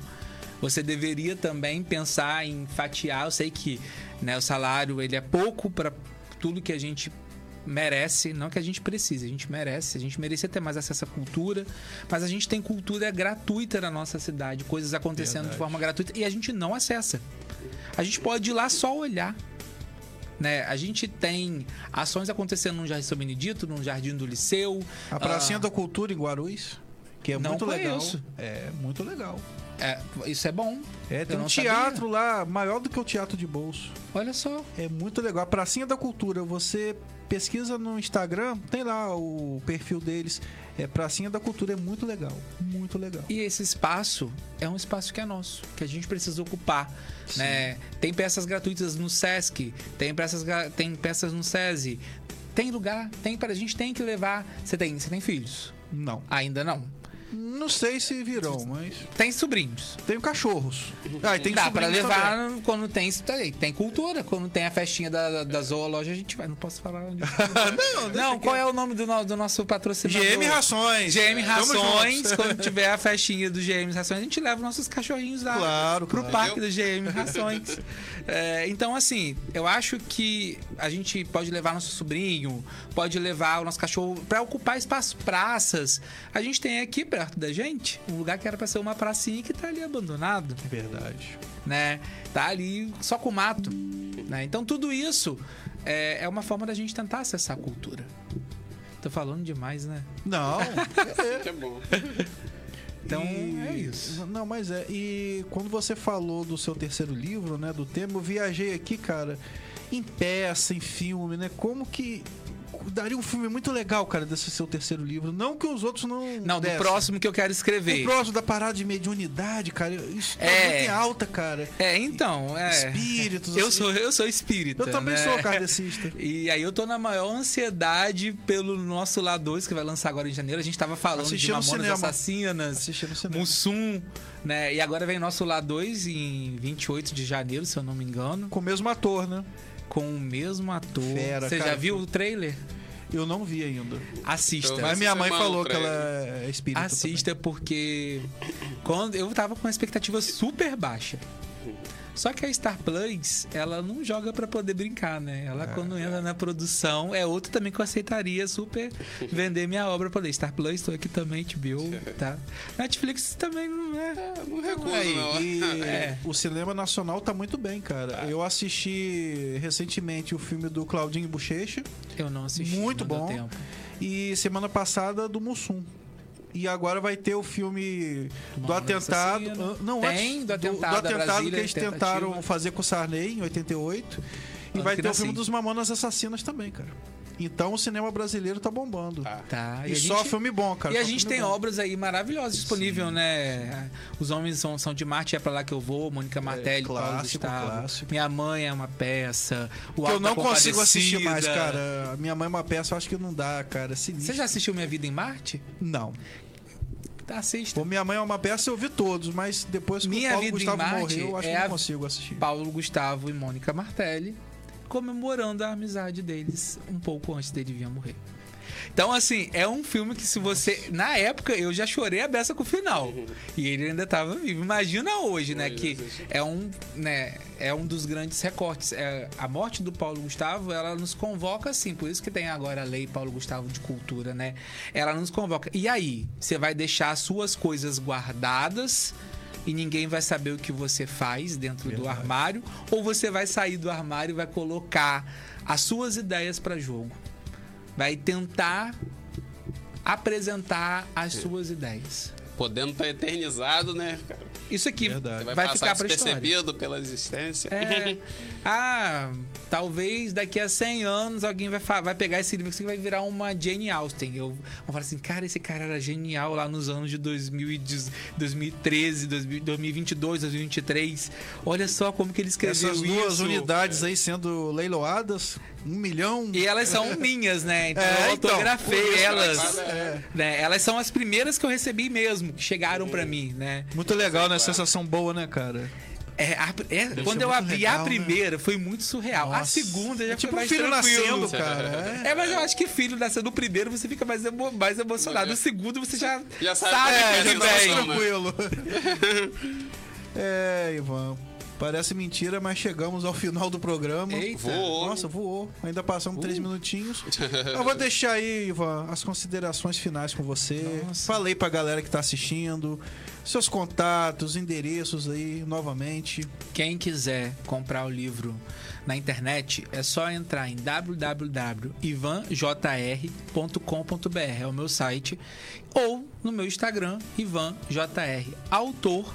Você deveria também pensar em fatiar. Eu sei que né, o salário ele é pouco para tudo que a gente merece, não que a gente precise, a gente merece, a gente merecia ter mais acesso à cultura, mas a gente tem cultura gratuita na nossa cidade, coisas acontecendo Verdade. de forma gratuita e a gente não acessa. A gente pode ir lá só olhar. Né? A gente tem ações acontecendo no Jardim São Benedito, no Jardim do Liceu. A Pracinha Ah, da Cultura em Guarulhs, que é muito legal. conheço. É muito legal. É, isso é bom. É, tem um teatro lá maior do que o teatro de bolso. Olha só. É muito legal. A Pracinha da Cultura, você pesquisa no Instagram, tem lá o perfil deles. É Pracinha da Cultura, é muito legal. Muito legal. E esse espaço é um espaço que é nosso, que a gente precisa ocupar. Né? Tem peças gratuitas no Sesc, tem peças, tem peças no SESI. Tem lugar, tem para a gente tem que levar. Você tem, você tem filhos? Não. Ainda não. Não sei se virão, mas Tem sobrinhos. tenho cachorros. Ah, e tem Dá pra levar também. quando tem tem, tem cultura, quando tem a festinha da, da, zoologia, a gente vai. Não posso falar onde. não, não, qual é o nome do, do nosso patrocinador? GM Rações. GM Rações, quando tiver a festinha do GM Rações, a gente leva nossos cachorrinhos lá Claro, pro claro. parque do GM Rações. É, então, assim, eu acho que a gente pode levar nosso sobrinho, pode levar o nosso cachorro pra ocupar espaço, praças. A gente tem aqui perto da gente um lugar que era pra ser uma pracinha que tá ali abandonado Verdade. né? Tá ali só com mato, né? Então tudo isso é, é uma forma da gente tentar acessar a cultura. Tô falando demais, né? Não, Que é bom. Então E- é isso. Não, mas é. E quando você falou do seu terceiro livro, né? Do tema, eu viajei aqui, cara, em peça, em filme, né? Como que. Daria um filme muito legal, cara, desse seu terceiro livro. Não que os outros não. Não, do dessem. próximo que eu quero escrever. O próximo da parada de mediunidade, cara. Isso tá É. muito em alta, cara. É, então, é. Espíritos. Eu assim. sou, eu sou espírita. Eu também né? sou kardecista. E aí eu tô na maior ansiedade pelo nosso lá 2, que vai lançar agora em janeiro. A gente tava falando Assisti de Mamonas. Assassinas, Assisti no cinema. Mussum, né? E agora vem nosso lá 2 em 28 de janeiro, se eu não me engano, Com o mesmo ator, né? Com o mesmo ator. Fera, Você já cara. viu o trailer? Eu não vi ainda. Assista. Mas minha mãe falou que ela é espírita. Assista porque quando eu tava com uma expectativa super baixa. Só que a Star Plus, ela não joga pra poder brincar, né? Ela quando entra na produção, é outro também que eu aceitaria super vender minha obra pra poder. Star Plus, tô aqui também, TBO, tá? Netflix também não é. É, não recuso, Aí, não. e É. o cinema nacional tá muito bem, cara. Eu assisti recentemente o filme do Claudinho Bochecha Eu não assisti. Muito não deu bom. Tempo. e semana passada do Mussum. E agora vai ter o filme do atentado. Ah, Não, Tem, antes do atentado do da atentado que eles tentaram fazer com o Sarney em 88. E vai ter o filme dos Mamonas Assassinas também, cara. Então o cinema brasileiro tá bombando. Tá. Tá. E, a só gente- filme bom, cara. e a gente tem bom. obras aí maravilhosas disponíveis, né? Os Homens são, são de Marte, é pra lá que eu vou, Mônica Martelli, Paulo É, clássico, Gustavo. clássico. Minha Mãe é uma peça. O Que eu não consigo assistir mais, cara. Minha mãe é uma peça, eu acho que não dá, cara. É sinistro. Você já assistiu Minha Vida em Marte? Não. Tá, assista. O Minha Mãe é uma peça, eu vi todos, mas depois que Minha o Paulo Vida Gustavo morreu, eu acho é que eu não consigo assistir. Paulo Gustavo e Mônica Martelli comemorando a amizade deles um pouco antes dele vir a morrer. Então, assim, é um filme que se você. Na época, eu já chorei a beça com o final. E ele ainda tava vivo. Imagina hoje, né? Que é um, né, é um dos grandes recortes. É, a morte do Paulo Gustavo, ela nos convoca assim. Por isso que tem agora a lei Paulo Gustavo de cultura, né? Ela nos convoca. E aí? Você vai deixar as suas coisas guardadas e ninguém vai saber o que você faz dentro do Verdade. armário? Ou você vai sair do armário e vai colocar as suas ideias para jogo? Vai tentar apresentar as suas ideias. Podendo estar eternizado, né, cara? Isso aqui Verdade. Vai, ficar história. despercebido pela existência. É, ah, talvez daqui a 100 anos alguém vai, vai pegar esse livro e vai virar uma Jane Austen. Eu vou falar assim, cara, esse cara era genial lá nos anos de 2010 2013, 2000 2022, 2023. Olha só como que ele escreveu Essas duas isso. unidades aí sendo leiloadas, um milhão. E elas são minhas, né? Então É, eu então, autografei isso elas. É. né? Elas são as primeiras que eu recebi mesmo, que chegaram pra mim, né? Muito legal, né? Sensação boa, né, cara? É, a- é, quando eu abri legal, a né? primeira, foi muito surreal. A Nossa. segunda já É tipo foi um mais filho tranquilo. nascendo, cara. É, mas eu acho que filho nascendo no primeiro, você fica mais, emo- mais emocionado. No segundo, você já, Já sabe sabe, que que é, ele já vem. mais Tranquilo. é, Ivan. Parece mentira, mas chegamos ao final do programa. Eita. Voou. Nossa, voou. Ainda passamos Uh. três minutinhos. Eu vou deixar aí, Ivan, as considerações finais com você. Nossa. Falei pra galera que tá assistindo. Seus contatos, endereços aí, novamente. Quem quiser comprar o livro na internet, é só entrar em www.ivanjr.com.br, é o meu site, ou no meu Instagram, IvanJR. Autor,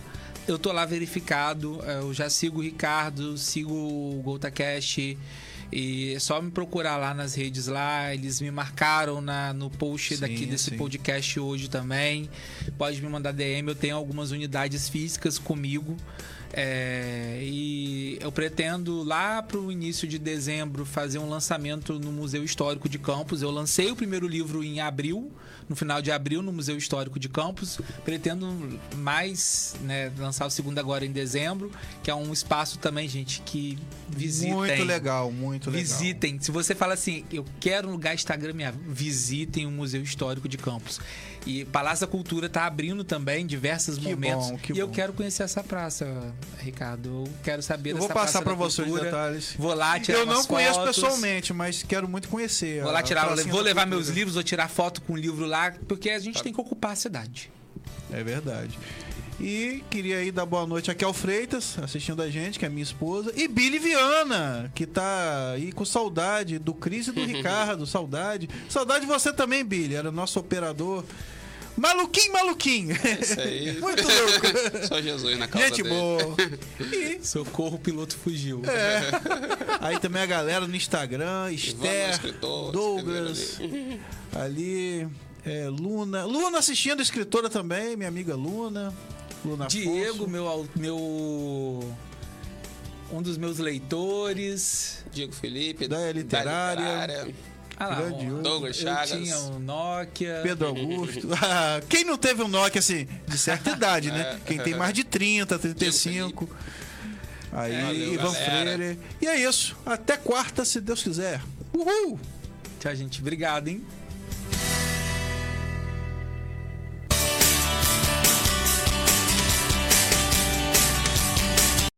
eu tô lá verificado, é, eu já sigo o Ricardo, sigo o GoltaCast, e é só me procurar lá nas redes lá, eles me marcaram na, no post Sim, daqui desse sim. podcast hoje também. Pode me mandar DM, eu tenho algumas unidades físicas comigo. É, e eu pretendo lá para o início de dezembro fazer um lançamento no Museu Histórico de Campos. Eu lancei o primeiro livro em abril, no final de abril, no Museu Histórico de Campos. Pretendo mais né, lançar o segundo agora em dezembro, que é um espaço também, gente, que visitem. Muito legal, muito legal. Visitem. Se você fala assim, eu quero um lugar instagramável, visitem o Museu Histórico de Campos. E Palácio da Cultura tá abrindo também diversos Que momentos. bom, que e eu bom. quero conhecer essa praça, Ricardo. Eu quero saber Eu dessa vou passar Praça da você os detalhes. Vou lá tirar Eu não conheço fotos. pessoalmente, mas quero muito conhecer. Vou lá tirar, vou levar cultura. meus livros, vou tirar foto com o livro lá, porque a gente tem que ocupar a cidade. É verdade. E queria aí dar boa noite aqui ao Freitas, assistindo a gente, que é minha esposa. E Billy Viana, que tá aí com saudade do Cris e do Ricardo. Saudade. Saudade de você também, Billy. Era nosso operador. Maluquinho, maluquinho. Isso aí. Muito louco. Só Jesus na causa Gente dele. boa. E Socorro, o piloto fugiu. É. aí também a galera no Instagram, Esther, Douglas, escreveram ali, é, Luna. Luna assistindo, escritora também, minha amiga Luna. Luna Diego, Afonso. meu, meu. Um dos meus leitores. Diego Felipe, Da literária. literária. Ah lá. Douglas eu Chagas. tinha um Nokia. Pedro Augusto. Ah, Quem não teve um Nokia assim, de certa idade, né? Quem tem mais de 30, 35. Aí, Valeu, Ivan galera. Freire. E é isso. Até quarta, se Deus quiser. Uhul! Tchau, gente. Obrigado, hein?